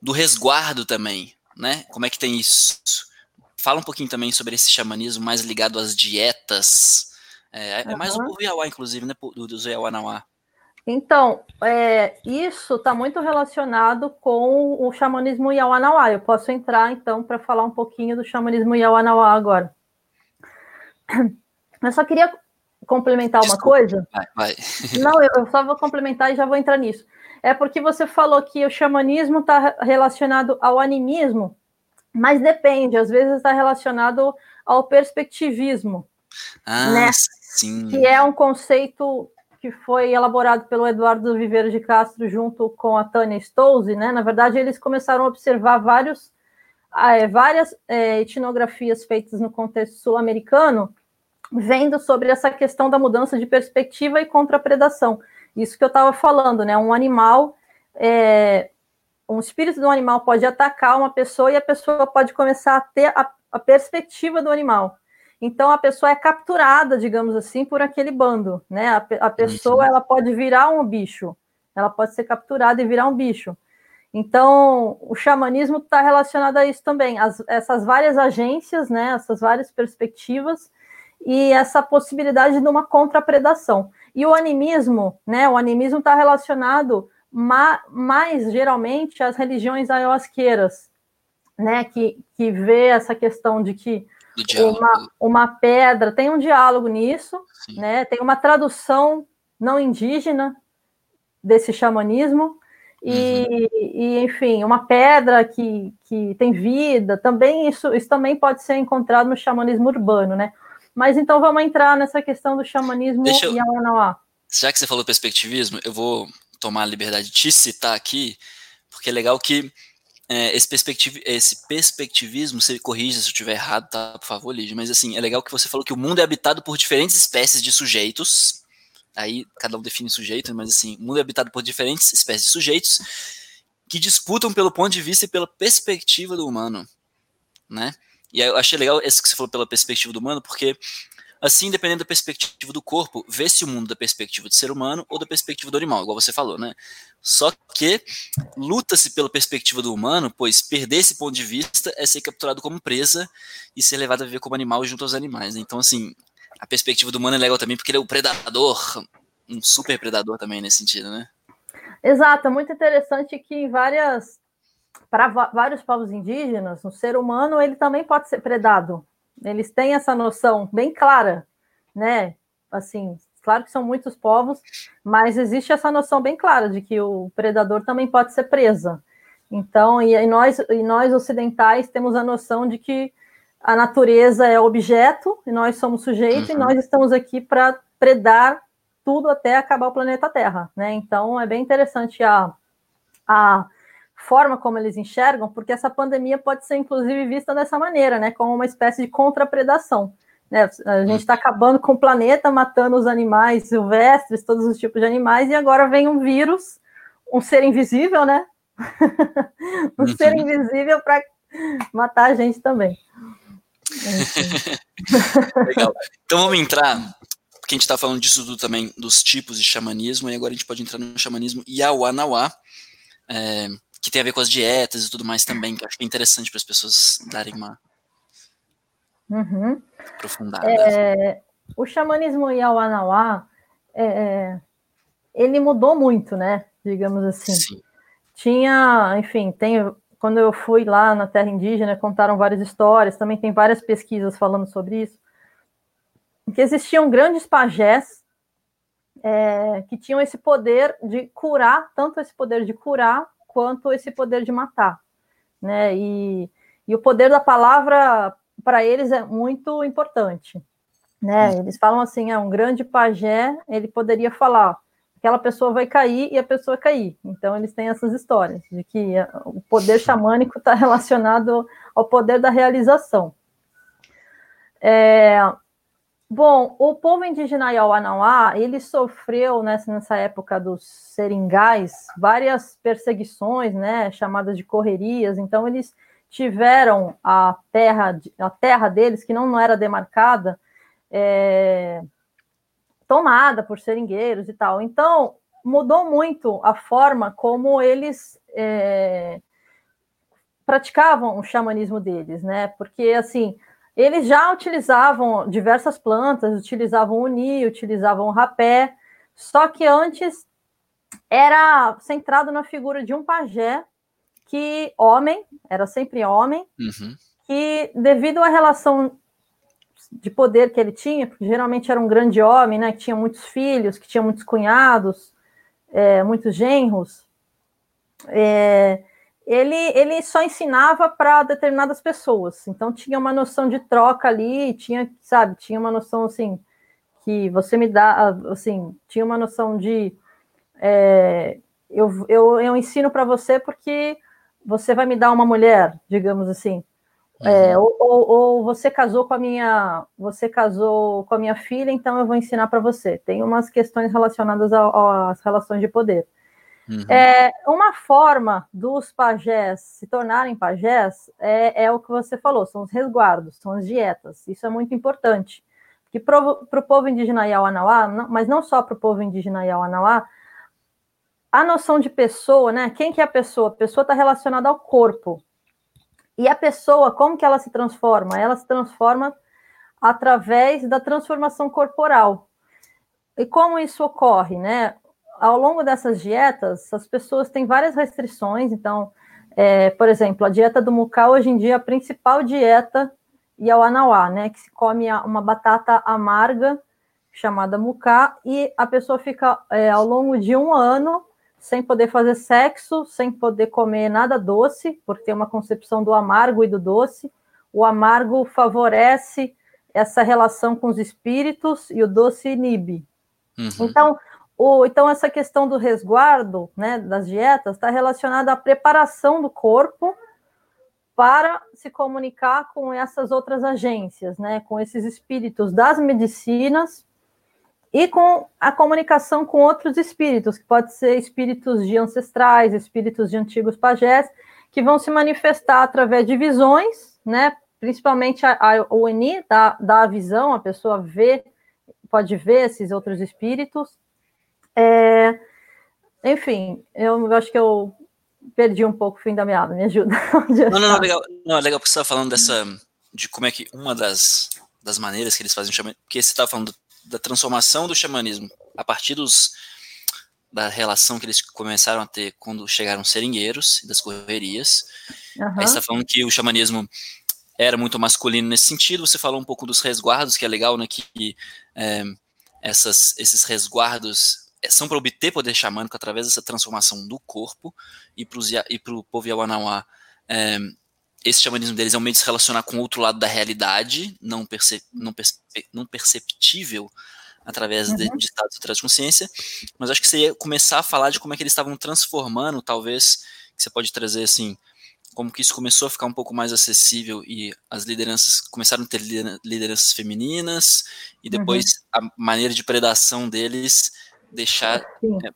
do resguardo também, né? Como é que tem isso? Fala um pouquinho também sobre esse xamanismo mais ligado às dietas. É, é mais o Iauá, inclusive, né? Do, do Iauá Nauá. Então, é, isso está muito relacionado com o xamanismo Yawanawá. Eu posso entrar, então, para falar um pouquinho do xamanismo Yawanawá agora. Eu só queria complementar Desculpa. uma coisa. Vai, vai. Não, eu só vou complementar e já vou entrar nisso é porque você falou que o xamanismo está relacionado ao animismo, mas depende, às vezes está relacionado ao perspectivismo. Ah, né? sim. Que é um conceito que foi elaborado pelo Eduardo Viveiro de Castro junto com a Tânia Stolze, né? Na verdade, eles começaram a observar vários, é, várias é, etnografias feitas no contexto sul-americano, vendo sobre essa questão da mudança de perspectiva e contrapredação. Isso que eu estava falando, né? Um animal, é, um espírito do animal pode atacar uma pessoa e a pessoa pode começar a ter a, a perspectiva do animal. Então a pessoa é capturada, digamos assim, por aquele bando, né? A, a pessoa ela pode virar um bicho, ela pode ser capturada e virar um bicho. Então o xamanismo está relacionado a isso também, As, essas várias agências, né? Essas várias perspectivas e essa possibilidade de uma contrapredação. E o animismo, né? O animismo está relacionado ma mais geralmente às religiões ayahuasqueiras, né? Que, que vê essa questão de que uma, uma pedra tem um diálogo nisso, Sim. né? Tem uma tradução não indígena desse xamanismo. E, uhum. e, enfim, uma pedra que, que tem vida, também isso, isso também pode ser encontrado no xamanismo urbano, né? Mas então vamos entrar nessa questão do xamanismo Deixa eu... Yawanawá. Já que você falou perspectivismo, eu vou tomar a liberdade de te citar aqui, porque é legal que é, esse, perspectiv esse perspectivismo, você corrija se eu estiver errado, tá? Por favor, Lídia, mas assim, é legal que você falou que o mundo é habitado por diferentes espécies de sujeitos, aí cada um define sujeito, mas assim, o mundo é habitado por diferentes espécies de sujeitos que disputam pelo ponto de vista e pela perspectiva do humano, né? E eu achei legal esse que você falou pela perspectiva do humano, porque assim, dependendo da perspectiva do corpo, vê-se o mundo da perspectiva do ser humano ou da perspectiva do animal, igual você falou, né? Só que luta-se pela perspectiva do humano, pois perder esse ponto de vista é ser capturado como presa e ser levado a viver como animal junto aos animais. Né? Então, assim, a perspectiva do humano é legal também porque ele é o predador, um super predador também nesse sentido, né? Exato, é muito interessante que em várias para vários povos indígenas, o ser humano ele também pode ser predado. Eles têm essa noção bem clara, né? Assim, claro que são muitos povos, mas existe essa noção bem clara de que o predador também pode ser presa. Então, e, e nós, e nós ocidentais temos a noção de que a natureza é objeto e nós somos sujeitos uhum. e nós estamos aqui para predar tudo até acabar o planeta Terra, né? Então é bem interessante a, a forma como eles enxergam, porque essa pandemia pode ser inclusive vista dessa maneira, né? Como uma espécie de contrapredação. Né? A gente está acabando com o planeta, matando os animais silvestres, todos os tipos de animais, e agora vem um vírus, um ser invisível, né? um uhum. ser invisível para matar a gente também. Legal. Então vamos entrar, porque a gente está falando disso do, também dos tipos de xamanismo, e agora a gente pode entrar no xamanismo Yawanawá, é, que tem a ver com as dietas e tudo mais também, que eu acho que é interessante para as pessoas darem uma uhum. Aprofundada. É, o xamanismo Yawanawá, é, é, ele mudou muito, né? Digamos assim. Sim. Tinha, enfim, tem quando eu fui lá na terra indígena, contaram várias histórias, também tem várias pesquisas falando sobre isso, que existiam grandes pajés é, que tinham esse poder de curar, tanto esse poder de curar, quanto esse poder de matar, né, e, e o poder da palavra, para eles, é muito importante, né, eles falam assim, é um grande pajé, ele poderia falar, aquela pessoa vai cair e a pessoa cair. Então, eles têm essas histórias de que o poder xamânico está relacionado ao poder da realização. É, bom, o povo indígena Yawanawá, ele sofreu nessa, nessa época dos seringais várias perseguições, né, chamadas de correrias. Então, eles tiveram a terra, a terra deles, que não, não era demarcada, é, tomada por seringueiros e tal. Então, mudou muito a forma como eles é, praticavam o xamanismo deles, né? Porque, assim, eles já utilizavam diversas plantas, utilizavam o ni, utilizavam o rapé, só que antes era centrado na figura de um pajé que homem, era sempre homem, uhum. que devido à relação de poder que ele tinha, porque geralmente era um grande homem, né, que tinha muitos filhos, que tinha muitos cunhados, é, muitos genros, é, ele, ele só ensinava para determinadas pessoas, então tinha uma noção de troca ali, tinha, sabe, tinha uma noção assim, que você me dá, assim, tinha uma noção de é, eu, eu, eu ensino para você porque você vai me dar uma mulher, digamos assim. É, uhum. ou, ou, você casou com a minha, você casou com a minha filha, então eu vou ensinar para você. Tem umas questões relacionadas às relações de poder. Uhum. É, uma forma dos pajés se tornarem pajés é, é, o que você falou, são os resguardos, são as dietas. Isso é muito importante. Porque para o povo indígena Yawanawá, mas não só para o povo indígena Yawanawá, a noção de pessoa, né? Quem que é a pessoa? A pessoa está relacionada ao corpo. E a pessoa, como que ela se transforma? Ela se transforma através da transformação corporal. E como isso ocorre, né? Ao longo dessas dietas, as pessoas têm várias restrições. Então, é, por exemplo, a dieta do Mucal hoje em dia é a principal dieta é o anauá, né? Que se come uma batata amarga chamada mucá e a pessoa fica é, ao longo de um ano sem poder fazer sexo, sem poder comer nada doce, porque tem uma concepção do amargo e do doce. O amargo favorece essa relação com os espíritos e o doce inibe. Uhum. Então, o, então, essa questão do resguardo né, das dietas está relacionada à preparação do corpo para se comunicar com essas outras agências, né, com esses espíritos das medicinas e com a comunicação com outros espíritos, que pode ser espíritos de ancestrais, espíritos de antigos pajés, que vão se manifestar através de visões, né, principalmente a, a ONI dá, dá a visão, a pessoa vê, pode ver esses outros espíritos, é, enfim, eu acho que eu perdi um pouco o fim da meada, me ajuda. Não, não, não, legal, não, legal porque você estava falando dessa, de como é que uma das, das maneiras que eles fazem porque você estava falando da transformação do xamanismo a partir dos, da relação que eles começaram a ter quando chegaram seringueiros, das correrias, uhum. aí você está falando que o xamanismo era muito masculino nesse sentido, você falou um pouco dos resguardos, que é legal, né, que é, essas, esses resguardos é, são para obter poder xamânico através dessa transformação do corpo, e para o povo Yawanawá, é, esse xamanismo deles é um meio de se relacionar com o outro lado da realidade, não, percep não, perce não perceptível através uhum. de, de estados de consciência, mas acho que você ia começar a falar de como é que eles estavam transformando, talvez, que você pode trazer assim, como que isso começou a ficar um pouco mais acessível e as lideranças começaram a ter lideranças femininas e depois uhum. a maneira de predação deles deixar, é,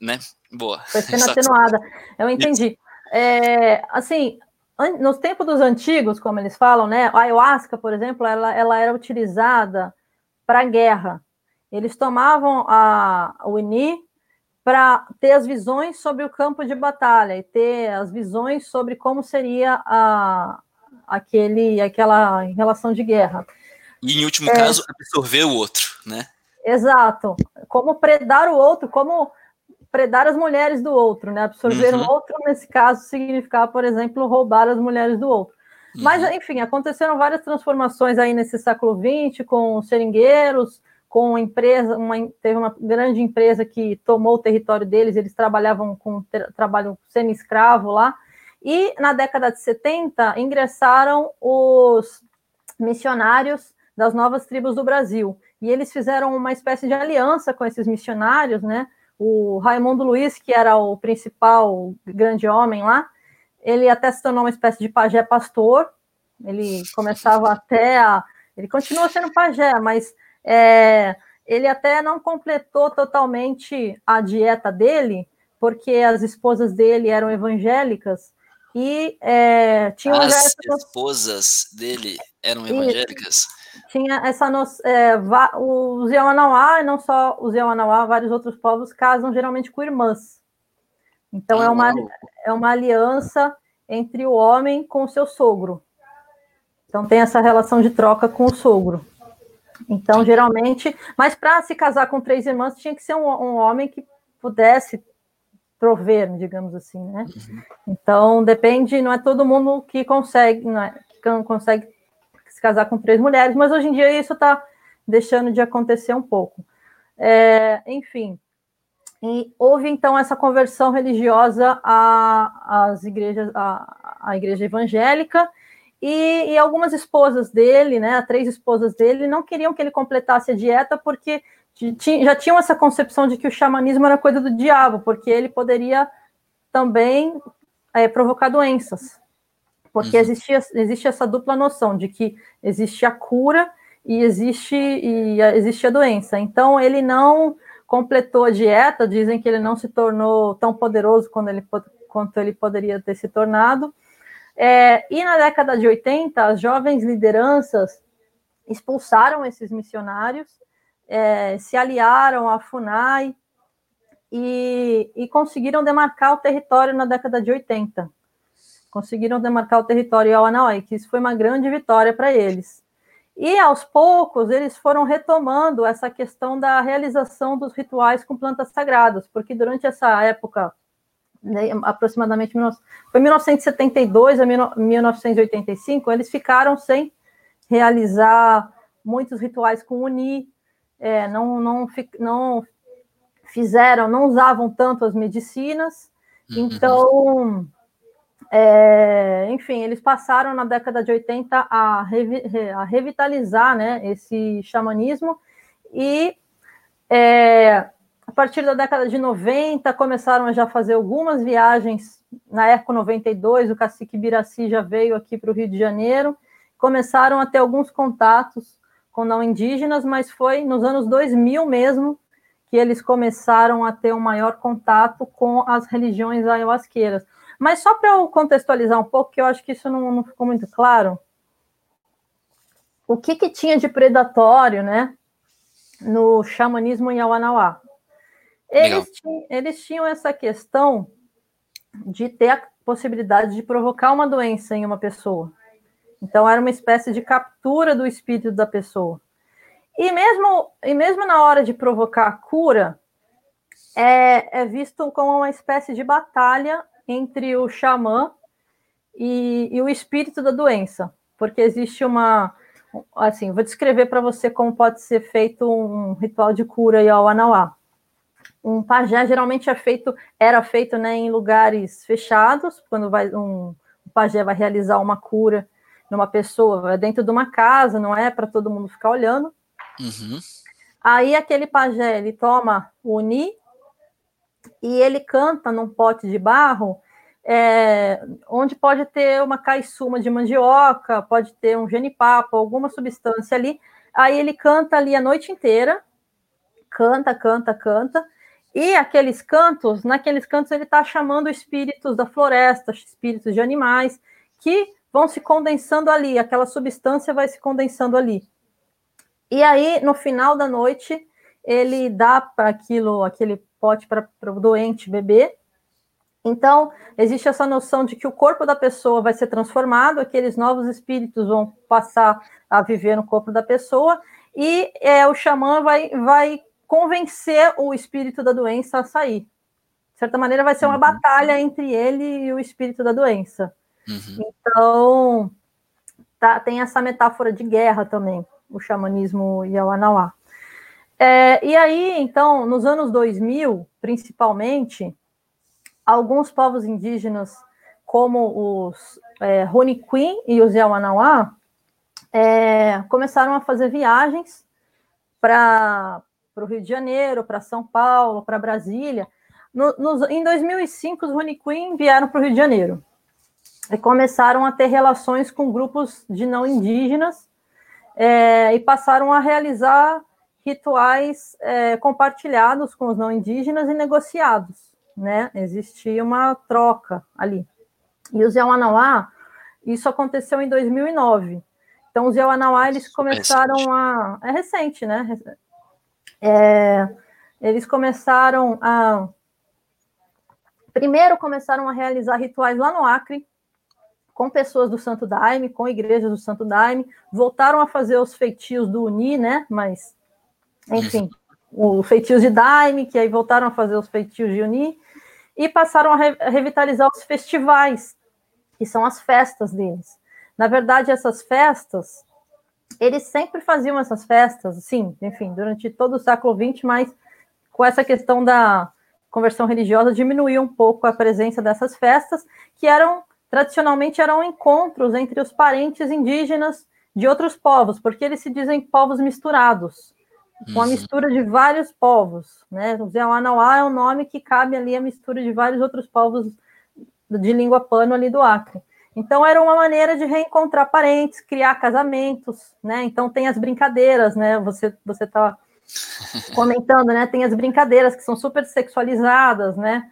né? Boa. Foi sendo atenuada. Eu entendi. É, assim, nos tempos dos antigos, como eles falam, né? A ayahuasca, por exemplo, ela, ela era utilizada para guerra. Eles tomavam a, o INI para ter as visões sobre o campo de batalha e ter as visões sobre como seria a, aquele, aquela relação de guerra. E, em último é, caso, absorver o outro, né? Exato. Como predar o outro, como predar as mulheres do outro, né? Absorver uhum. o outro, nesse caso, significar, por exemplo, roubar as mulheres do outro. Uhum. Mas, enfim, aconteceram várias transformações aí nesse século XX, com seringueiros, com empresa, uma, teve uma grande empresa que tomou o território deles, eles trabalhavam com trabalho semi-escravo lá, e na década de 70 ingressaram os missionários das novas tribos do Brasil e eles fizeram uma espécie de aliança com esses missionários, né? O Raimundo Luiz, que era o principal grande homem lá, ele até se tornou uma espécie de pajé pastor. Ele começava até a. Ele continua sendo pajé, mas é, ele até não completou totalmente a dieta dele, porque as esposas dele eram evangélicas e é, tinham. As esposas dele eram evangélicas? E, tinha essa noção. É, os Yawanawá, e não só os Yawanawá, vários outros povos casam geralmente com irmãs. Então é uma, é uma aliança entre o homem com o seu sogro. Então tem essa relação de troca com o sogro. Então, geralmente, mas para se casar com três irmãs, tinha que ser um, um homem que pudesse prover, digamos assim, né? Uhum. Então, depende, não é todo mundo que consegue, não é, que consegue casar com três mulheres, mas hoje em dia isso está deixando de acontecer um pouco. É, enfim, e houve então essa conversão religiosa às igrejas, à, à igreja evangélica, e, e, algumas esposas dele, né, três esposas dele, não queriam que ele completasse a dieta porque já tinham essa concepção de que o xamanismo era coisa do diabo, porque ele poderia também é, provocar doenças porque uhum. existia, existe essa dupla noção de que existe a cura e existe, e existe a doença. Então, ele não completou a dieta, dizem que ele não se tornou tão poderoso quando ele, quanto ele poderia ter se tornado. É, e na década de 80, as jovens lideranças expulsaram esses missionários, é, se aliaram à FUNAI e, e conseguiram demarcar o território na década de 80 conseguiram demarcar o território ao Anauai, que isso foi uma grande vitória para eles. E aos poucos eles foram retomando essa questão da realização dos rituais com plantas sagradas, porque durante essa época, né, aproximadamente foi 1972 a 1985, eles ficaram sem realizar muitos rituais com uni, é, não, não, não fizeram, não usavam tanto as medicinas, uhum. então é, enfim, eles passaram na década de 80 a, revi a revitalizar né, esse xamanismo e é, A partir da década de 90, começaram a já fazer algumas viagens. Na Eco 92, o cacique Biraci já veio aqui para o Rio de Janeiro. Começaram a ter alguns contatos com não indígenas, mas foi nos anos 2000 mesmo que eles começaram a ter um maior contato com as religiões ayahuasqueiras. Mas só para eu contextualizar um pouco, que eu acho que isso não, não ficou muito claro, o que, que tinha de predatório, né, no xamanismo Yawanawá? Eles, tinham, eles tinham essa questão de ter a possibilidade de provocar uma doença em uma pessoa. Então, era uma espécie de captura do espírito da pessoa. E mesmo, e mesmo na hora de provocar a cura, é, é visto como uma espécie de batalha entre o xamã e, e o espírito da doença, porque existe uma. Assim, vou descrever para você como pode ser feito um ritual de cura ao Anauá. Um pajé geralmente é feito, era feito né, em lugares fechados, quando vai um, pajé vai realizar uma cura numa pessoa, é dentro de uma casa, não é para todo mundo ficar olhando. Uhum. Aí aquele pajé, ele toma o uni e ele canta num pote de barro, é, onde pode ter uma caiçuma de mandioca, pode ter um genipapo, alguma substância ali. Aí ele canta ali a noite inteira, canta, canta, canta. E aqueles cantos, naqueles cantos ele está chamando espíritos da floresta, espíritos de animais, que vão se condensando ali, aquela substância vai se condensando ali. E aí, no final da noite, ele dá para aquilo, aquele pote para o doente beber. Então, existe essa noção de que o corpo da pessoa vai ser transformado, aqueles novos espíritos vão passar a viver no corpo da pessoa, e é, o xamã vai, vai convencer o espírito da doença a sair. De certa maneira, vai ser uma uhum. batalha entre ele e o espírito da doença. Uhum. Então, tá, tem essa metáfora de guerra também o xamanismo Yawanawá. É, e aí, então, nos anos 2000, principalmente, alguns povos indígenas, como os é, Queen e os Yawanawá, é, começaram a fazer viagens para o Rio de Janeiro, para São Paulo, para Brasília. No, no, em 2005, os Queen vieram para o Rio de Janeiro e começaram a ter relações com grupos de não indígenas é, e passaram a realizar rituais é, compartilhados com os não indígenas e negociados, né? Existia uma troca ali. E os Yawanawá, isso aconteceu em 2009. Então, os Yawanawá, eles começaram a... É recente, né? É, eles começaram a... Primeiro começaram a realizar rituais lá no Acre, com pessoas do Santo Daime, com igrejas do Santo Daime, voltaram a fazer os feitios do Uni, né? Mas, enfim, os feitios de Daime, que aí voltaram a fazer os feitios de Uni, e passaram a, re a revitalizar os festivais, que são as festas deles. Na verdade, essas festas, eles sempre faziam essas festas, sim, enfim, durante todo o século XX, mas com essa questão da conversão religiosa diminuiu um pouco a presença dessas festas, que eram tradicionalmente eram encontros entre os parentes indígenas de outros povos, porque eles se dizem povos misturados, com a uhum. mistura de vários povos, né? O Zéuanauá é um nome que cabe ali a mistura de vários outros povos de língua pano ali do Acre. Então era uma maneira de reencontrar parentes, criar casamentos, né? Então tem as brincadeiras, né? Você você tá comentando, né? Tem as brincadeiras que são super sexualizadas, né?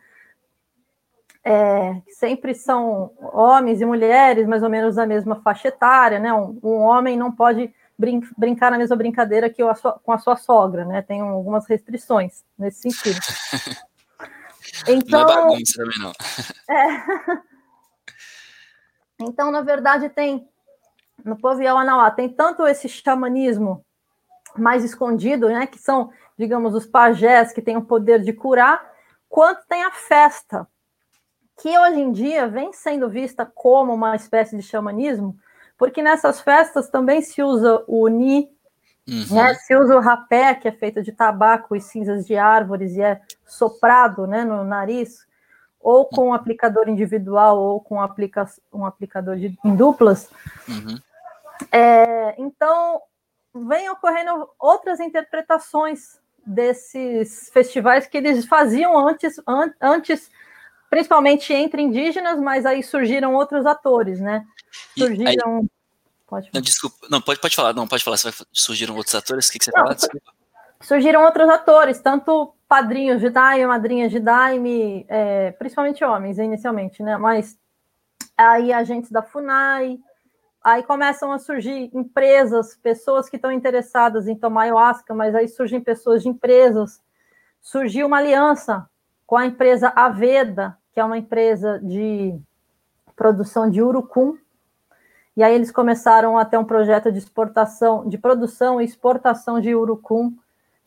é, sempre são homens e mulheres mais ou menos da mesma faixa etária, né? Um, um homem não pode brin brincar na mesma brincadeira que a sua, com a sua sogra, né? Tem algumas restrições nesse sentido. Então, não é então, bagunça também não. É, então, na verdade, tem no povo Yawanawá tem tanto esse xamanismo mais escondido, né? Que são, digamos, os pajés que têm o poder de curar, quanto tem a festa, que hoje em dia vem sendo vista como uma espécie de xamanismo, porque nessas festas também se usa o ni, uhum. né? se usa o rapé, que é feito de tabaco e cinzas de árvores e é soprado né, no nariz, ou com um aplicador individual ou com aplica um aplicador de, em duplas. Uhum. É, então, vem ocorrendo outras interpretações desses festivais que eles faziam antes, an, antes principalmente entre indígenas, mas aí surgiram outros atores, né? Surgiram. Aí... Pode não, desculpa, não, pode, pode falar, não, pode falar, surgiram outros atores, o que, que você fala? Surgiram outros atores, tanto padrinhos de daime, madrinhas de daime, é, principalmente homens, inicialmente, né? Mas aí agentes da FUNAI, aí começam a surgir empresas, pessoas que estão interessadas em tomar ayahuasca, mas aí surgem pessoas de empresas. Surgiu uma aliança com a empresa Aveda, que é uma empresa de produção de urucum, e aí eles começaram a ter um projeto de exportação, de produção e exportação de urucum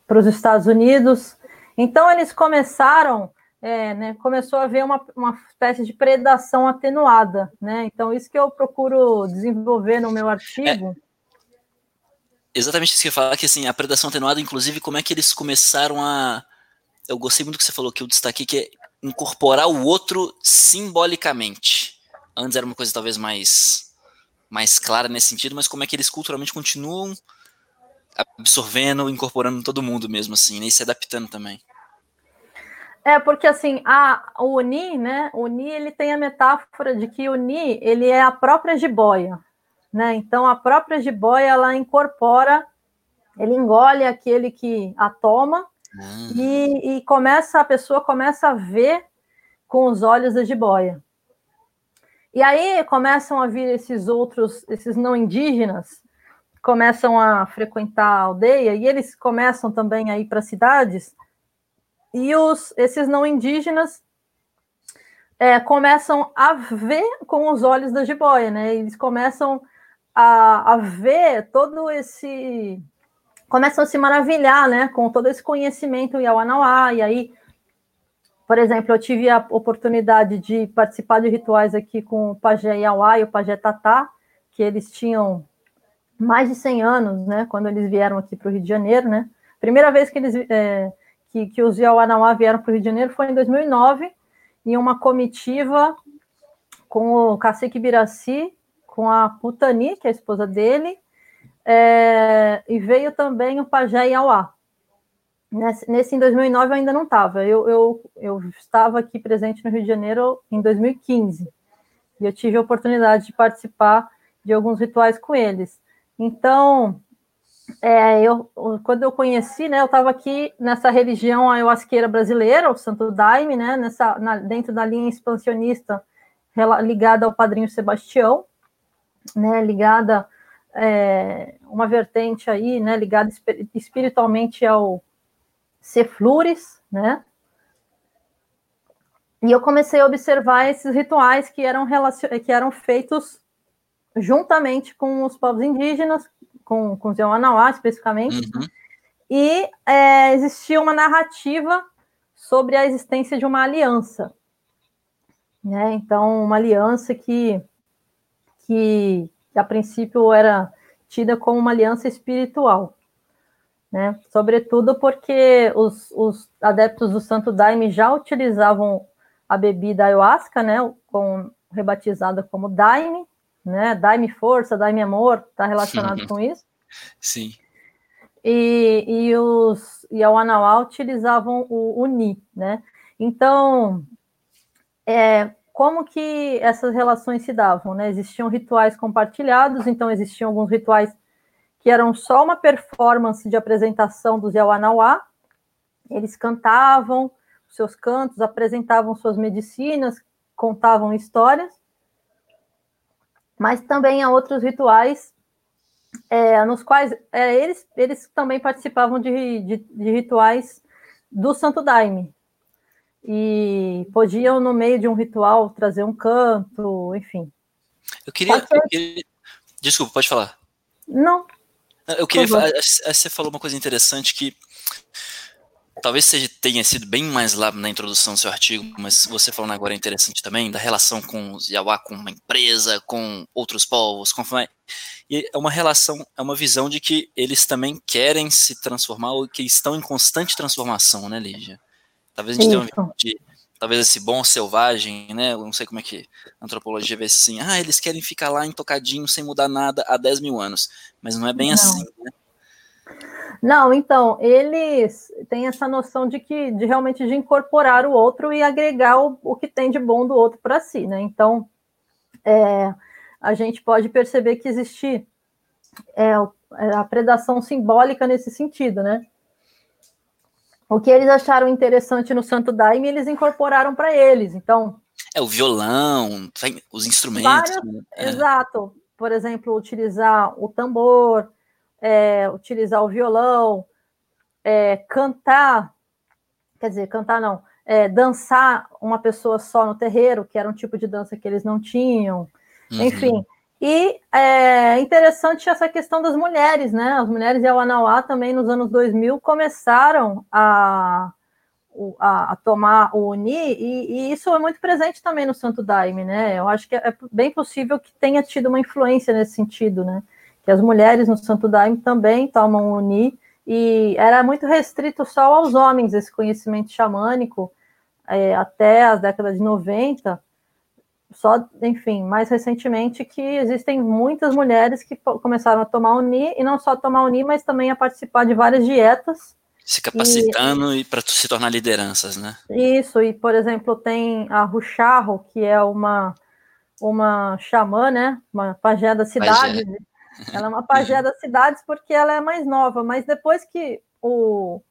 para os Estados Unidos. Então eles começaram, é, né, começou a haver uma, uma espécie de predação atenuada, né? Então isso que eu procuro desenvolver no meu artigo. É, exatamente isso que eu falar, que assim, a predação atenuada, inclusive, como é que eles começaram a. Eu gostei muito do que você falou, que eu destaquei, que é incorporar o outro simbolicamente. Antes era uma coisa talvez mais, mais clara nesse sentido, mas como é que eles culturalmente continuam absorvendo, incorporando todo mundo mesmo, assim, né? E se adaptando também. É, porque assim, a, o Uni, né? O Uni, ele tem a metáfora de que o Uni, ele é a própria jiboia, né? Então, a própria jiboia, ela incorpora, ele engole aquele que a toma ah. e, e começa, a pessoa começa a ver com os olhos da jiboia. E aí começam a vir esses outros, esses não indígenas, começam a frequentar a aldeia e eles começam também a ir para cidades e os, esses não indígenas é, começam a ver com os olhos da jiboia, né? Eles começam a, a ver todo esse começam a se maravilhar, né, com todo esse conhecimento Yawanawá, e aí, por exemplo, eu tive a oportunidade de participar de rituais aqui com o Pajé Yawá e o Pajé Tatá, que eles tinham mais de 100 anos, né, quando eles vieram aqui para o Rio de Janeiro, né, primeira vez que eles, é, que, que os vieram para o Rio de Janeiro foi em 2009, em uma comitiva com o Cacique Biraci, com a Putani, que é a esposa dele, é, e veio também o Pajé Iauá. Nesse, nesse em 2009 eu ainda não estava, eu, eu, eu estava aqui presente no Rio de Janeiro em 2015, e eu tive a oportunidade de participar de alguns rituais com eles. Então, é, eu, quando eu conheci, né, eu estava aqui nessa religião ayahuasqueira brasileira, o Santo Daime, né, nessa, na, dentro da linha expansionista ligada ao Padrinho Sebastião, né, ligada é, uma vertente aí, né, ligada espiritualmente ao Ceflures, né, e eu comecei a observar esses rituais que eram, que eram feitos juntamente com os povos indígenas, com, com os Yawanawá especificamente, uhum. e é, existia uma narrativa sobre a existência de uma aliança. Né? Então, uma aliança que, que a princípio era tida como uma aliança espiritual. Né? Sobretudo porque os, os adeptos do Santo Daime já utilizavam a bebida ayahuasca, né, com, rebatizada como Daime, né? Dai-me força, dai-me amor, está relacionado com isso. Sim. E, e os e a Wanawá utilizavam o Uni, né? Então, é, como que essas relações se davam, né? Existiam rituais compartilhados, então existiam alguns rituais que eram só uma performance de apresentação dos Yawanawá. Eles cantavam seus cantos, apresentavam suas medicinas, contavam histórias mas também há outros rituais é, nos quais é, eles, eles também participavam de, de, de, rituais do Santo Daime. E podiam, no meio de um ritual, trazer um canto, enfim. Eu queria. Eu queria... Desculpa, pode falar. Não. Eu queria. Você falou uma coisa interessante que talvez seja, tenha sido bem mais lá na introdução do seu artigo, mas você falando agora é interessante também, da relação com os Yawa, com uma empresa, com outros povos, com e é uma relação, é uma visão de que eles também querem se transformar ou que estão em constante transformação, né, Lígia? Talvez a gente tenha uma visão de talvez esse bom selvagem, né? Eu não sei como é que a antropologia vê assim, ah, eles querem ficar lá intocadinho sem mudar nada há 10 mil anos, mas não é bem não. assim, né? Não, então, eles têm essa noção de que de realmente de incorporar o outro e agregar o, o que tem de bom do outro para si, né? Então, é, a gente pode perceber que existe é, é, a predação simbólica nesse sentido, né? O que eles acharam interessante no Santo Daime, eles incorporaram para eles. Então. É o violão, os instrumentos. Vários, né? é. Exato. Por exemplo, utilizar o tambor, é, utilizar o violão, é, cantar, quer dizer, cantar não, é, dançar uma pessoa só no terreiro, que era um tipo de dança que eles não tinham. Uhum. Enfim, e é interessante essa questão das mulheres, né? As mulheres de Awanauá também nos anos 2000 começaram a, a, a tomar o Uni, e, e, isso é muito presente também no Santo Daime, né? Eu acho que é bem possível que tenha tido uma influência nesse sentido, né? Que as mulheres no Santo Daime também tomam o Uni, e era muito restrito só aos homens esse conhecimento xamânico, é, até as décadas de 90, só, enfim, mais recentemente que existem muitas mulheres que começaram a tomar Uni, e não só tomar Uni, mas também a participar de várias dietas. Se capacitando e, e para se tornar lideranças, né? Isso, e por exemplo, tem a Rucharro, que é uma, uma xamã, né? Uma pajé da cidade. Pajé. Ela é uma pajé das cidades porque ela é mais nova, mas depois que o,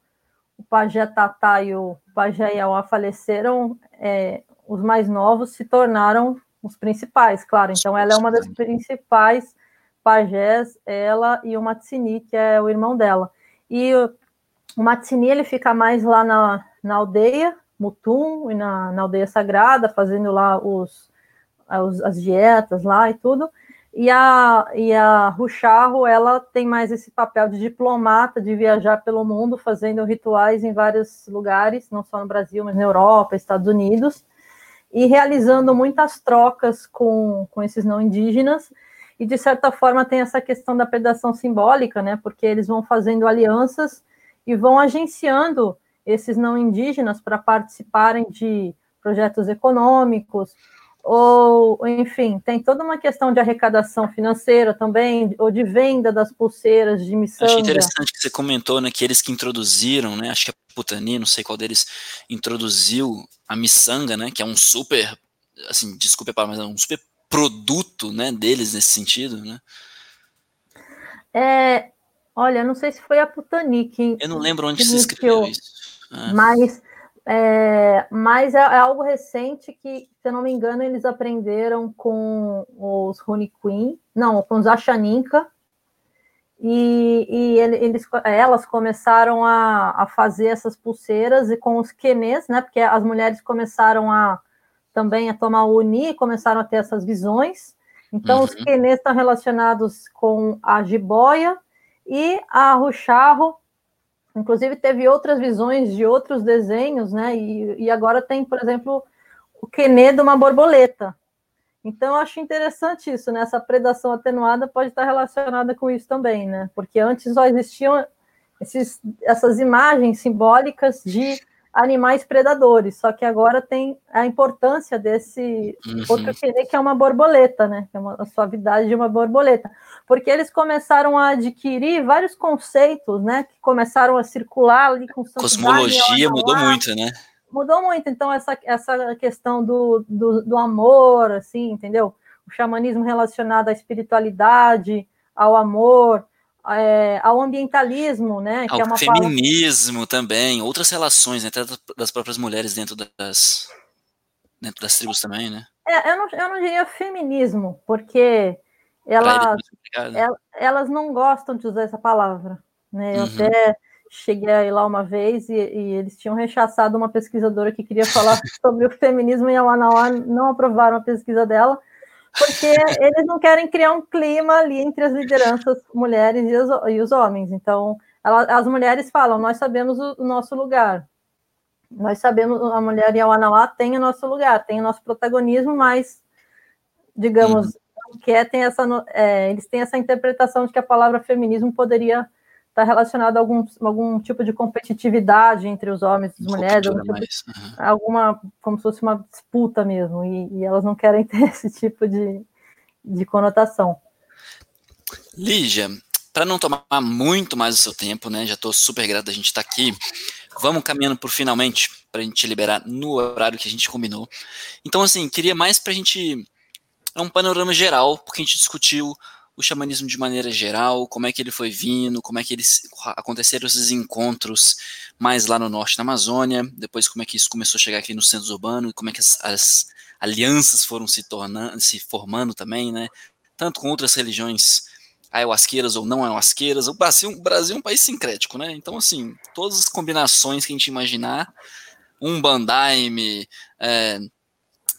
o pajé Tatá e o pajé Iauá faleceram, é, os mais novos se tornaram os principais, claro. Então, ela é uma das principais pajés, ela e o Matsini, que é o irmão dela. E o, o Matsini, ele fica mais lá na, na aldeia, Mutum, e na, na aldeia sagrada, fazendo lá os, os, as dietas lá e tudo. E a, e a Rucharro, ela tem mais esse papel de diplomata, de viajar pelo mundo, fazendo rituais em vários lugares, não só no Brasil, mas na Europa, Estados Unidos e realizando muitas trocas com, com esses não indígenas, e de certa forma tem essa questão da predação simbólica, né, porque eles vão fazendo alianças e vão agenciando esses não indígenas para participarem de projetos econômicos, ou, enfim, tem toda uma questão de arrecadação financeira também, ou de venda das pulseiras de missão. Achei interessante que você comentou, né, que eles que introduziram, né, acho que a Putani, não sei qual deles, introduziu a miçanga, né, que é um super, assim, desculpe a palavra, mas é um super produto, né, deles nesse sentido, né. É, olha, não sei se foi a Putani que... Eu não lembro onde se escreveu isso. É. Mas é, mas é, é, algo recente que, se eu não me engano, eles aprenderam com os Rune Queen, não, com os Achaninka, e, e eles, elas começaram a, a, fazer essas pulseiras e com os quenês, né? Porque as mulheres começaram a também a tomar o Uni, começaram a ter essas visões. Então, uhum. os quenês estão relacionados com a jiboia e a rucharro Inclusive, teve outras visões de outros desenhos, né? E, e agora tem, por exemplo, o quenê de uma borboleta. Então, eu acho interessante isso, né? Essa predação atenuada pode estar relacionada com isso também, né? Porque antes só existiam esses, essas imagens simbólicas de animais predadores, só que agora tem a importância desse uhum. outro querer que é uma borboleta, né? Que é uma, a suavidade de uma borboleta. Porque eles começaram a adquirir vários conceitos, né? Que começaram a circular ali com Cosmologia mudou muito, né? Mudou muito, então, essa, essa questão do, do, do amor, assim, entendeu? O xamanismo relacionado à espiritualidade, ao amor, é, ao ambientalismo, né? Ao que é uma feminismo palavra... também, outras relações, né, até das próprias mulheres dentro das, dentro das tribos também, né? É, eu não, eu não diria feminismo, porque elas, elas, elas não gostam de usar essa palavra, né? Eu uhum. até cheguei a ir lá uma vez e, e, eles tinham rechaçado uma pesquisadora que queria falar sobre o feminismo e a Wanauá não aprovaram a pesquisa dela, porque eles não querem criar um clima ali entre as lideranças mulheres e os, e os homens. Então, ela, as mulheres falam: nós sabemos o, o, nosso lugar. Nós sabemos, a mulher e a Wanauá tem o nosso lugar, tem o nosso protagonismo, mas, digamos, uhum. que é, tem essa, é, eles têm essa interpretação de que a palavra feminismo poderia está relacionado a algum, algum tipo de competitividade entre os homens e as mulheres, tipo uhum. alguma, como se fosse uma disputa mesmo, e, e, elas não querem ter esse tipo de, de conotação. Lígia, para não tomar muito mais o seu tempo, né? Já estou super grato da gente estar tá aqui. Vamos caminhando por finalmente para a gente liberar no horário que a gente combinou. Então, assim, queria mais para a gente é um panorama geral, porque a gente discutiu o xamanismo de maneira geral, como é que ele foi vindo, como é que eles aconteceram esses encontros mais lá no norte da Amazônia, depois como é que isso começou a chegar aqui nos centros urbanos, como é que as, as alianças foram se tornando, se formando também, né? Tanto com outras religiões ayahuasqueiras ou não ayahuasqueiras. O Brasil, o Brasil é um país sincrético, né? Então, assim, todas as combinações que a gente imaginar, um bandaime, é,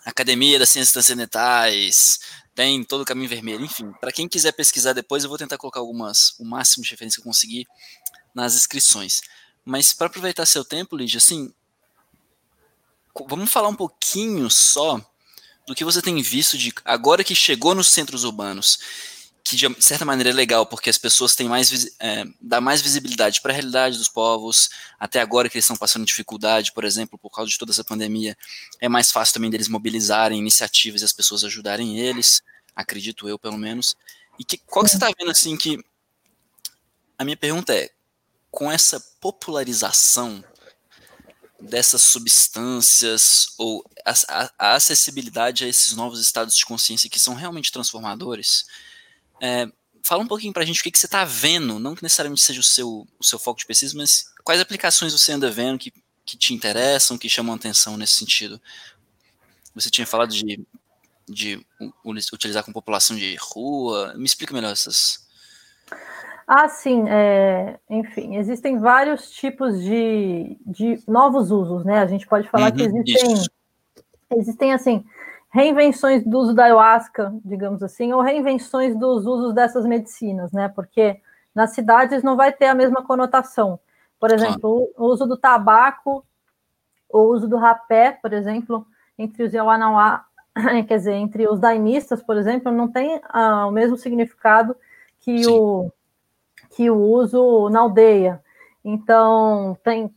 Academia das Ciências Transcendentais, tem todo o caminho vermelho, enfim. Para quem quiser pesquisar depois, eu vou tentar colocar algumas, o máximo de referência que eu conseguir nas inscrições. Mas para aproveitar seu tempo, Lígia, assim, vamos falar um pouquinho só do que você tem visto de agora que chegou nos centros urbanos que de certa maneira é legal, porque as pessoas têm mais, é, dá mais visibilidade para a realidade dos povos, até agora que eles estão passando dificuldade, por exemplo, por causa de toda essa pandemia, é mais fácil também deles mobilizarem iniciativas e as pessoas ajudarem eles, acredito eu, pelo menos. E que, qual que você está vendo, assim, que... A minha pergunta é, com essa popularização dessas substâncias ou a, a, a acessibilidade a esses novos estados de consciência que são realmente transformadores, é, fala um pouquinho para a gente o que, que você está vendo, não que necessariamente seja o seu, o seu foco de pesquisa, mas quais aplicações você anda vendo que, que te interessam, que chamam atenção nesse sentido. Você tinha falado de, de utilizar com população de rua, me explica melhor essas. Ah, sim, é, enfim, existem vários tipos de, de novos usos, né? A gente pode falar uhum, que existem, existem assim, reinvenções do uso da ayahuasca, digamos assim, ou reinvenções dos usos dessas medicinas, né? Porque nas cidades não vai ter a mesma conotação. Por exemplo, o uso do tabaco, o uso do rapé, por exemplo, entre os Yawanawá, quer dizer, entre os daimistas, por exemplo, não tem ah, o mesmo significado que o, que o uso na aldeia. Então, tem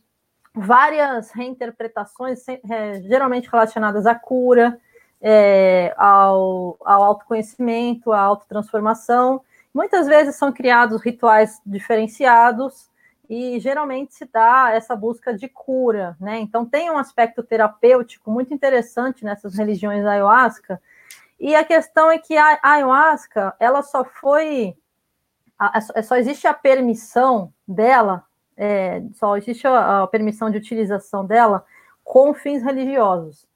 várias reinterpretações, é, geralmente relacionadas à cura, é, ao, ao autoconhecimento, à autotransformação. Muitas vezes são criados rituais diferenciados e geralmente se dá essa busca de cura, né? Então tem um aspecto terapêutico muito interessante nessas religiões ayahuasca. E a questão é que a ayahuasca, ela só foi, só existe a permissão dela, é, só existe a, a permissão de utilização dela com fins religiosos.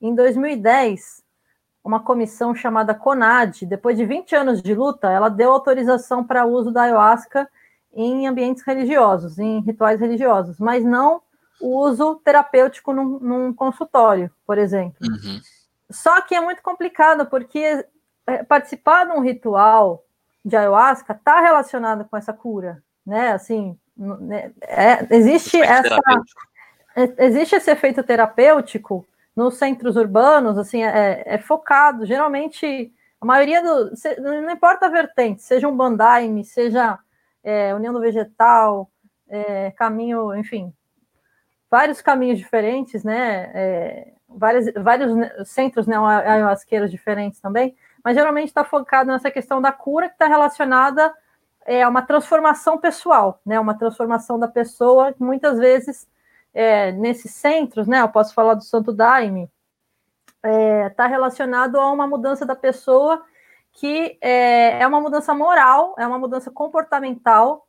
Em 2010, uma comissão chamada CONAD, depois de 20 anos de luta, ela deu autorização para o uso da ayahuasca em ambientes religiosos, em rituais religiosos, mas não o uso terapêutico num, num consultório, por exemplo. Uhum. Só que é muito complicado, porque é, participar de um ritual de ayahuasca está relacionado com essa cura, né? Assim, né, é, existe essa, existe esse efeito terapêutico nos centros urbanos, assim, é, é focado, geralmente, a maioria do, não importa a vertente, seja um bandaime, seja é, União do Vegetal, é, caminho, enfim, vários caminhos diferentes, né, é, vários, vários centros né, ayahuasqueiros diferentes também, mas geralmente está focado nessa questão da cura que está relacionada é, uma transformação pessoal, né, uma transformação da pessoa, que muitas vezes é, nesses centros, né? Eu posso falar do Santo Daime, está é, tá relacionado a uma mudança da pessoa que é, é, uma mudança moral, é uma mudança comportamental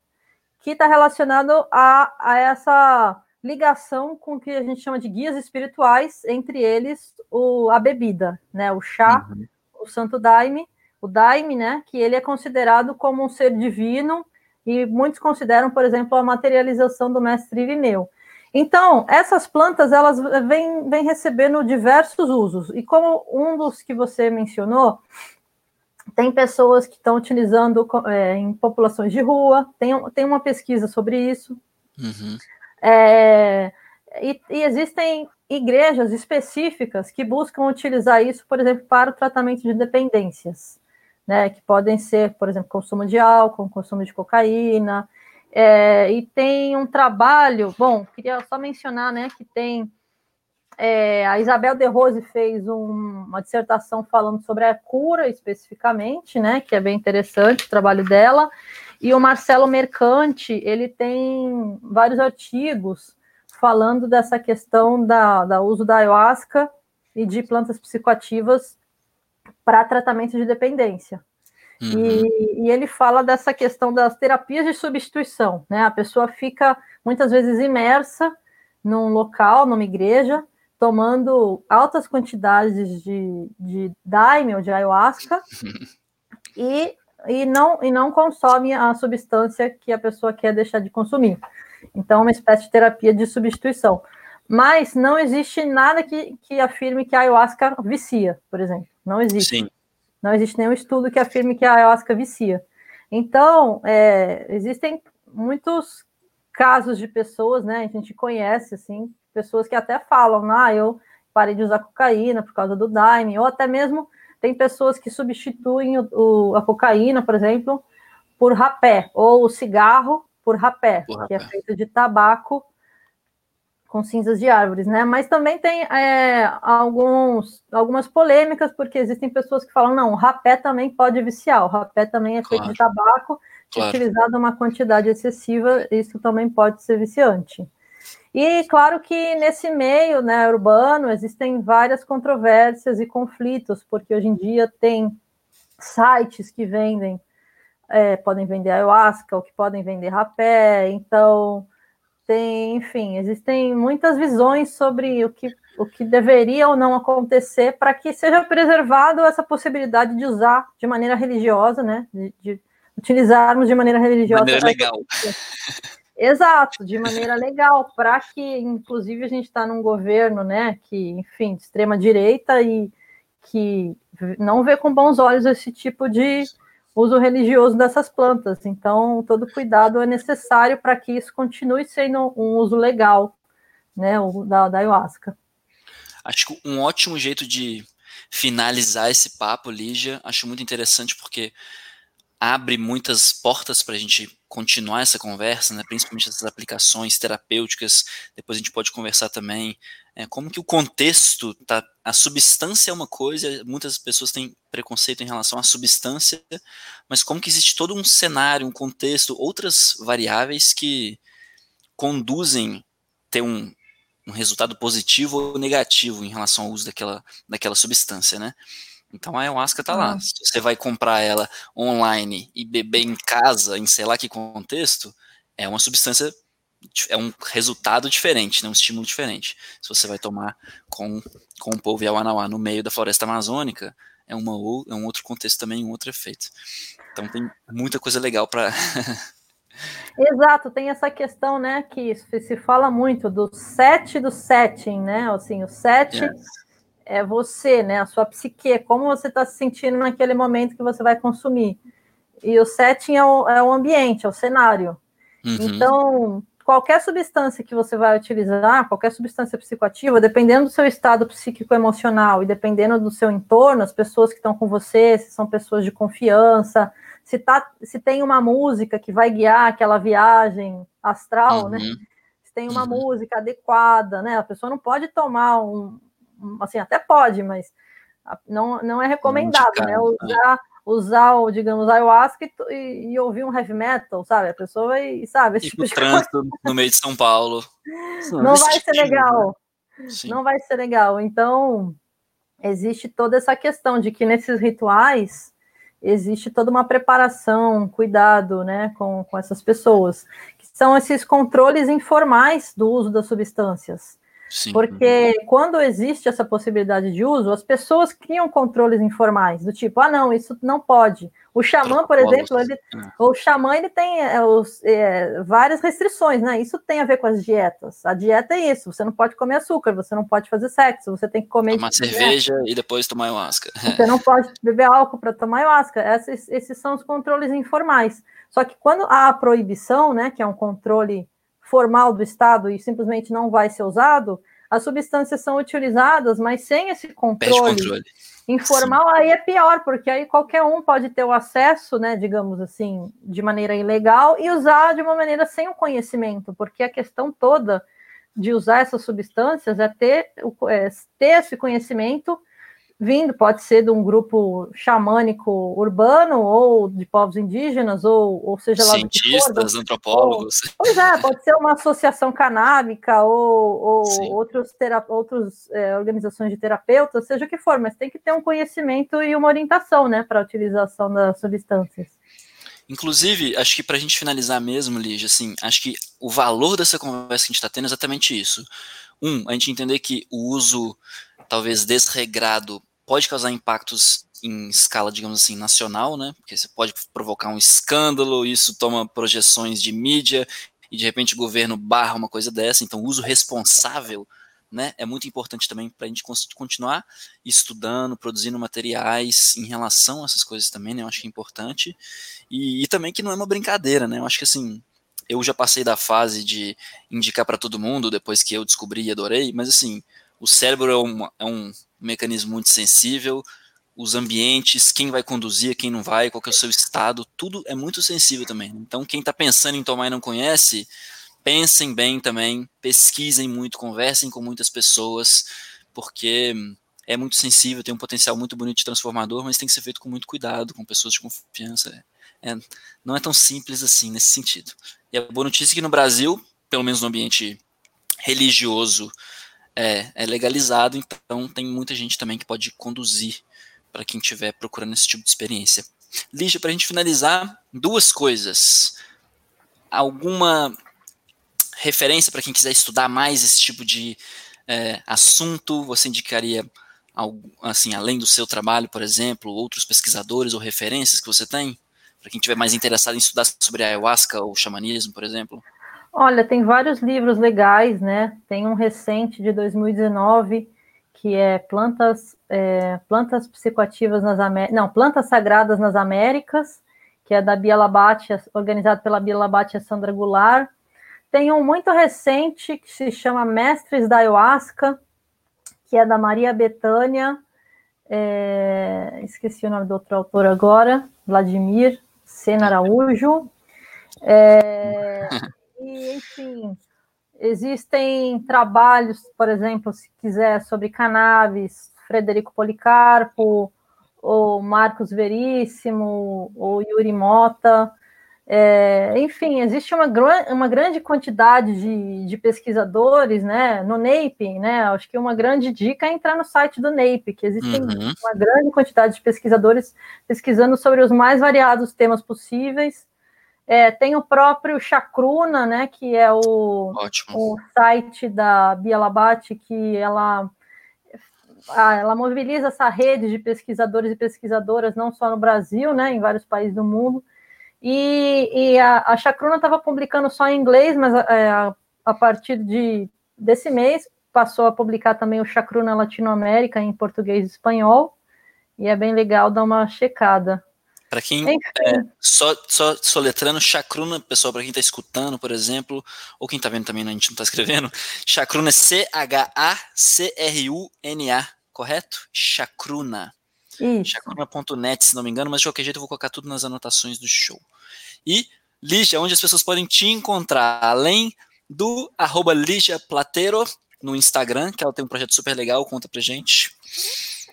que está relacionado a, a essa ligação com o que a gente chama de guias espirituais, entre eles o, a bebida, né? O chá, uhum. o Santo Daime, o Daime, né? Que ele é considerado como um ser divino e muitos consideram, por exemplo, a materialização do mestre Irineu. Então, essas plantas, elas vêm, vêm recebendo diversos usos. E como um dos que você mencionou, tem pessoas que estão utilizando é, em populações de rua, tem, tem uma pesquisa sobre isso. Uhum. É, e, e, existem igrejas específicas que buscam utilizar isso, por exemplo, para o tratamento de dependências, né, que podem ser, por exemplo, consumo de álcool, consumo de cocaína, é, e tem um trabalho, bom, queria só mencionar, né, que tem é, a Isabel de Rose fez um, uma dissertação falando sobre a cura especificamente, né, que é bem interessante o trabalho dela, E o Marcelo Mercante, ele tem vários artigos falando dessa questão da, da uso da ayahuasca e de plantas psicoativas para tratamento de dependência. Uhum. E, e, ele fala dessa questão das terapias de substituição, né? A pessoa fica muitas vezes imersa num local, numa igreja, tomando altas quantidades de, de daime ou de ayahuasca e, e, não, e não consome a substância que a pessoa quer deixar de consumir. Então, uma espécie de terapia de substituição. Mas não existe nada que, que afirme que a ayahuasca vicia, por exemplo. Não existe. Sim. Não existe nenhum estudo que afirme que a ayahuasca vicia. Então, é, existem muitos casos de pessoas, né? A gente conhece, assim, pessoas que até falam, ah, eu parei de usar cocaína por causa do Daime, ou até mesmo tem pessoas que substituem o, o, a cocaína, por exemplo, por rapé, ou o cigarro por rapé, por que é feito de tabaco com cinzas de árvores, né? Mas também tem é, alguns, algumas polêmicas, porque existem pessoas que falam, não, o rapé também pode viciar, o rapé também é feito claro. de tabaco, claro. utilizado uma quantidade excessiva, isso também pode ser viciante. E claro que nesse meio né, urbano existem várias controvérsias e conflitos, porque hoje em dia tem sites que vendem, é, podem vender ayahuasca, ou que podem vender rapé, então tem, enfim, existem muitas visões sobre o que, o que deveria ou não acontecer para que seja preservado essa possibilidade de usar de maneira religiosa, né? De, de utilizarmos de maneira religiosa. De maneira legal. Exato, de maneira legal, para que, inclusive, a gente está num governo, né, que, enfim, de extrema direita e que não vê com bons olhos esse tipo de uso religioso dessas plantas. Então, todo cuidado é necessário para que isso continue sendo um uso legal, né, o da, da ayahuasca. Acho que um ótimo jeito de finalizar esse papo, Lígia, acho muito interessante porque abre muitas portas para a gente continuar essa conversa, né, principalmente essas aplicações terapêuticas. Depois a gente pode conversar também é, como que o contexto, tá, a substância é uma coisa, muitas pessoas têm preconceito em relação à substância, mas como que existe todo um cenário, um contexto, outras variáveis que conduzem ter um, um resultado positivo ou negativo em relação ao uso daquela, daquela substância, né? Então a ayahuasca tá lá. Se você vai comprar ela online e beber em casa, em sei lá que contexto, é uma substância, é um resultado diferente, né? um estímulo diferente. Se você vai tomar com, com o povo Yawanawá no meio da floresta amazônica, é, uma, é um outro contexto também, um outro efeito. Então tem muita coisa legal para. Exato, tem essa questão, né, que se fala muito do set do setting, né? Assim, o set yes é você, né? A sua psique, como você está se sentindo naquele momento que você vai consumir. E o setting é o, é o ambiente, é o cenário. Uhum. Então, qualquer substância que você vai utilizar, qualquer substância psicoativa, dependendo do seu estado psíquico-emocional e dependendo do seu entorno, as pessoas que estão com você, se são pessoas de confiança, se, tá, se tem uma música que vai guiar aquela viagem astral, né? uhum. né? Se tem uma uhum. música adequada, né? A pessoa não pode tomar um, assim, até pode, mas não, não é recomendado, né? É. Usar, usar o, digamos, ayahuasca e, e, ouvir um heavy metal, sabe? A pessoa vai, sabe? Esse tipo de trânsito no meio de São Paulo. Não vai ser legal. Sim. Não vai ser legal. Então, existe toda essa questão de que nesses rituais existe toda uma preparação, cuidado, né, com, com essas pessoas, que são esses controles informais do uso das substâncias. Sim. Porque quando existe essa possibilidade de uso, as pessoas criam controles informais, do tipo, ah, não, isso não pode. O xamã, por exemplo, ele, é. o xamã ele tem é, os, é, várias restrições, né? Isso tem a ver com as dietas. A dieta é isso: você não pode comer açúcar, você não pode fazer sexo, você tem que comer. Tomar cerveja e depois tomar ayahuasca. Você não pode beber álcool para tomar ayahuasca. Esses, esses são os controles informais. Só que quando há a proibição, né, que é um controle formal do Estado e simplesmente não vai ser usado, as substâncias são utilizadas, mas sem esse controle, controle. informal, Sim. aí é pior, porque aí qualquer um pode ter o acesso, né, digamos assim, de maneira ilegal e usar de uma maneira sem o conhecimento, porque a questão toda de usar essas substâncias é ter, é ter esse conhecimento vindo, pode ser de um grupo xamânico urbano, ou de povos indígenas, ou, ou seja lá Cientistas, for, antropólogos. Ou, pois é, pode ser uma associação canábica, ou, ou outros, outros é, organizações de terapeutas, seja o que for, mas tem que ter um conhecimento e uma orientação, né, para a utilização das substâncias. Inclusive, acho que para a gente finalizar mesmo, Lígia, assim, acho que o valor dessa conversa que a gente está tendo é exatamente isso. Um, a gente entender que o uso talvez desregrado pode causar impactos em escala, digamos assim, nacional, né? Porque você pode provocar um escândalo, isso toma projeções de mídia e de repente o governo barra uma coisa dessa. Então, o uso responsável né, é muito importante também para a gente continuar estudando, produzindo materiais em relação a essas coisas também, né, eu acho que é importante, e, e também que não é uma brincadeira, né, eu acho que assim, eu já passei da fase de indicar para todo mundo, depois que eu descobri e adorei, mas assim, o cérebro é um, é um mecanismo muito sensível, os ambientes, quem vai conduzir, quem não vai, qual é o seu estado, tudo é muito sensível também. Então, quem está pensando em tomar e não conhece, pensem bem também, pesquisem muito, conversem com muitas pessoas, porque é muito sensível, tem um potencial muito bonito de transformador, mas tem que ser feito com muito cuidado, com pessoas de confiança. É, não é tão simples assim nesse sentido. E a boa notícia é que no Brasil, pelo menos no ambiente religioso, é, é legalizado, então tem muita gente também que pode conduzir para quem estiver procurando esse tipo de experiência. Lígia, para a gente finalizar, duas coisas. Alguma referência para quem quiser estudar mais esse tipo de é, assunto? Você indicaria, assim, além do seu trabalho, por exemplo, outros pesquisadores ou referências que você tem? Para quem estiver mais interessado em estudar sobre ayahuasca ou xamanismo, por exemplo? Olha, tem vários livros legais, né? Tem um recente de 2019 que é plantas, é, plantas psicoativas nas Américas, não, plantas sagradas nas Américas, que é da Bia Labate, organizado pela Bia Labate e Sandra Goulart. Tem um muito recente que se chama Mestres da Ayahuasca, que é da Maria Betânia, é, esqueci o nome do outro autor agora, Vladimir Sena Araújo. É, e, enfim, existem trabalhos, por exemplo, se quiser, sobre cannabis, Frederico Policarpo, ou Marcos Veríssimo, ou Yuri Mota. É, enfim, existe uma, uma grande quantidade de, de, pesquisadores, né, no NAPE, né, acho que uma grande dica é entrar no site do NAPE, que existem uhum. uma grande quantidade de pesquisadores pesquisando sobre os mais variados temas possíveis, é, tem o próprio Chacruna, né, que é o, o site da Bia Labate, que ela, ela mobiliza essa rede de pesquisadores e pesquisadoras, não só no Brasil, né, em vários países do mundo, e, e a, a Chacruna estava publicando só em inglês, mas é, a, a, partir de, desse mês passou a publicar também o Chacruna Latinoamérica em português e espanhol, e é bem legal dar uma checada. Para quem é, só, só soletrando chacruna, pessoal, para quem está escutando, por exemplo, ou quem está vendo também, né, a gente não está escrevendo, chacruna é C-H-A-C-R-U-N-A, correto? Chacruna. Chacruna.net, se não me engano, mas de qualquer jeito eu vou colocar tudo nas anotações do show. E, Lígia, onde as pessoas podem te encontrar, além do arroba Lígia Platero no Instagram, que ela tem um projeto super legal, conta pra gente.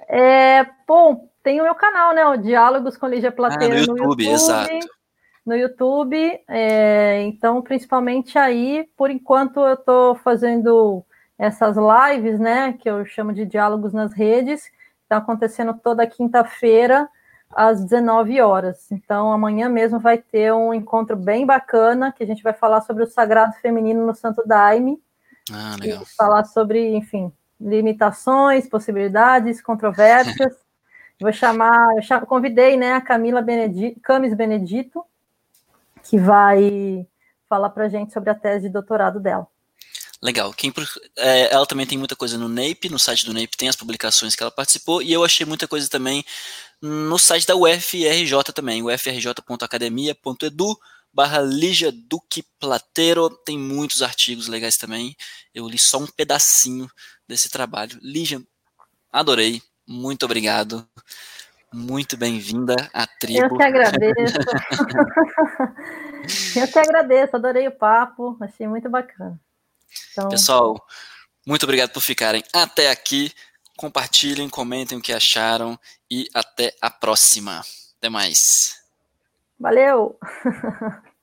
É, bom, tem o meu canal, né? O Diálogos com Lígia Plateira ah, no, YouTube, no YouTube. Exato. No YouTube, é, então, principalmente aí, por enquanto eu estou fazendo essas lives, né? Que eu chamo de diálogos nas redes, está acontecendo toda quinta-feira, às 19 horas. Então, amanhã mesmo vai ter um encontro bem bacana, que a gente vai falar sobre o sagrado feminino no Santo Daime. Ah, legal. falar sobre, enfim, limitações, possibilidades, controvérsias. Vou chamar, eu convidei né, a Camila Benedito, Camis Benedito, que vai falar para a gente sobre a tese de doutorado dela. Legal. Quem, é, ela também tem muita coisa no NAPE, no site do NAPE tem as publicações que ela participou, e eu achei muita coisa também no site da UFRJ também, ufrj.academia.edu barra Lígia Duque Platero, tem muitos artigos legais também, eu li só um pedacinho desse trabalho. Lígia, adorei, muito obrigado. Muito bem-vinda à tribo. Eu que agradeço. eu que agradeço, adorei o papo, achei muito bacana. Então... Pessoal, muito obrigado por ficarem até aqui. compartilhem, comentem o que acharam e até a próxima. Até mais. Valeu!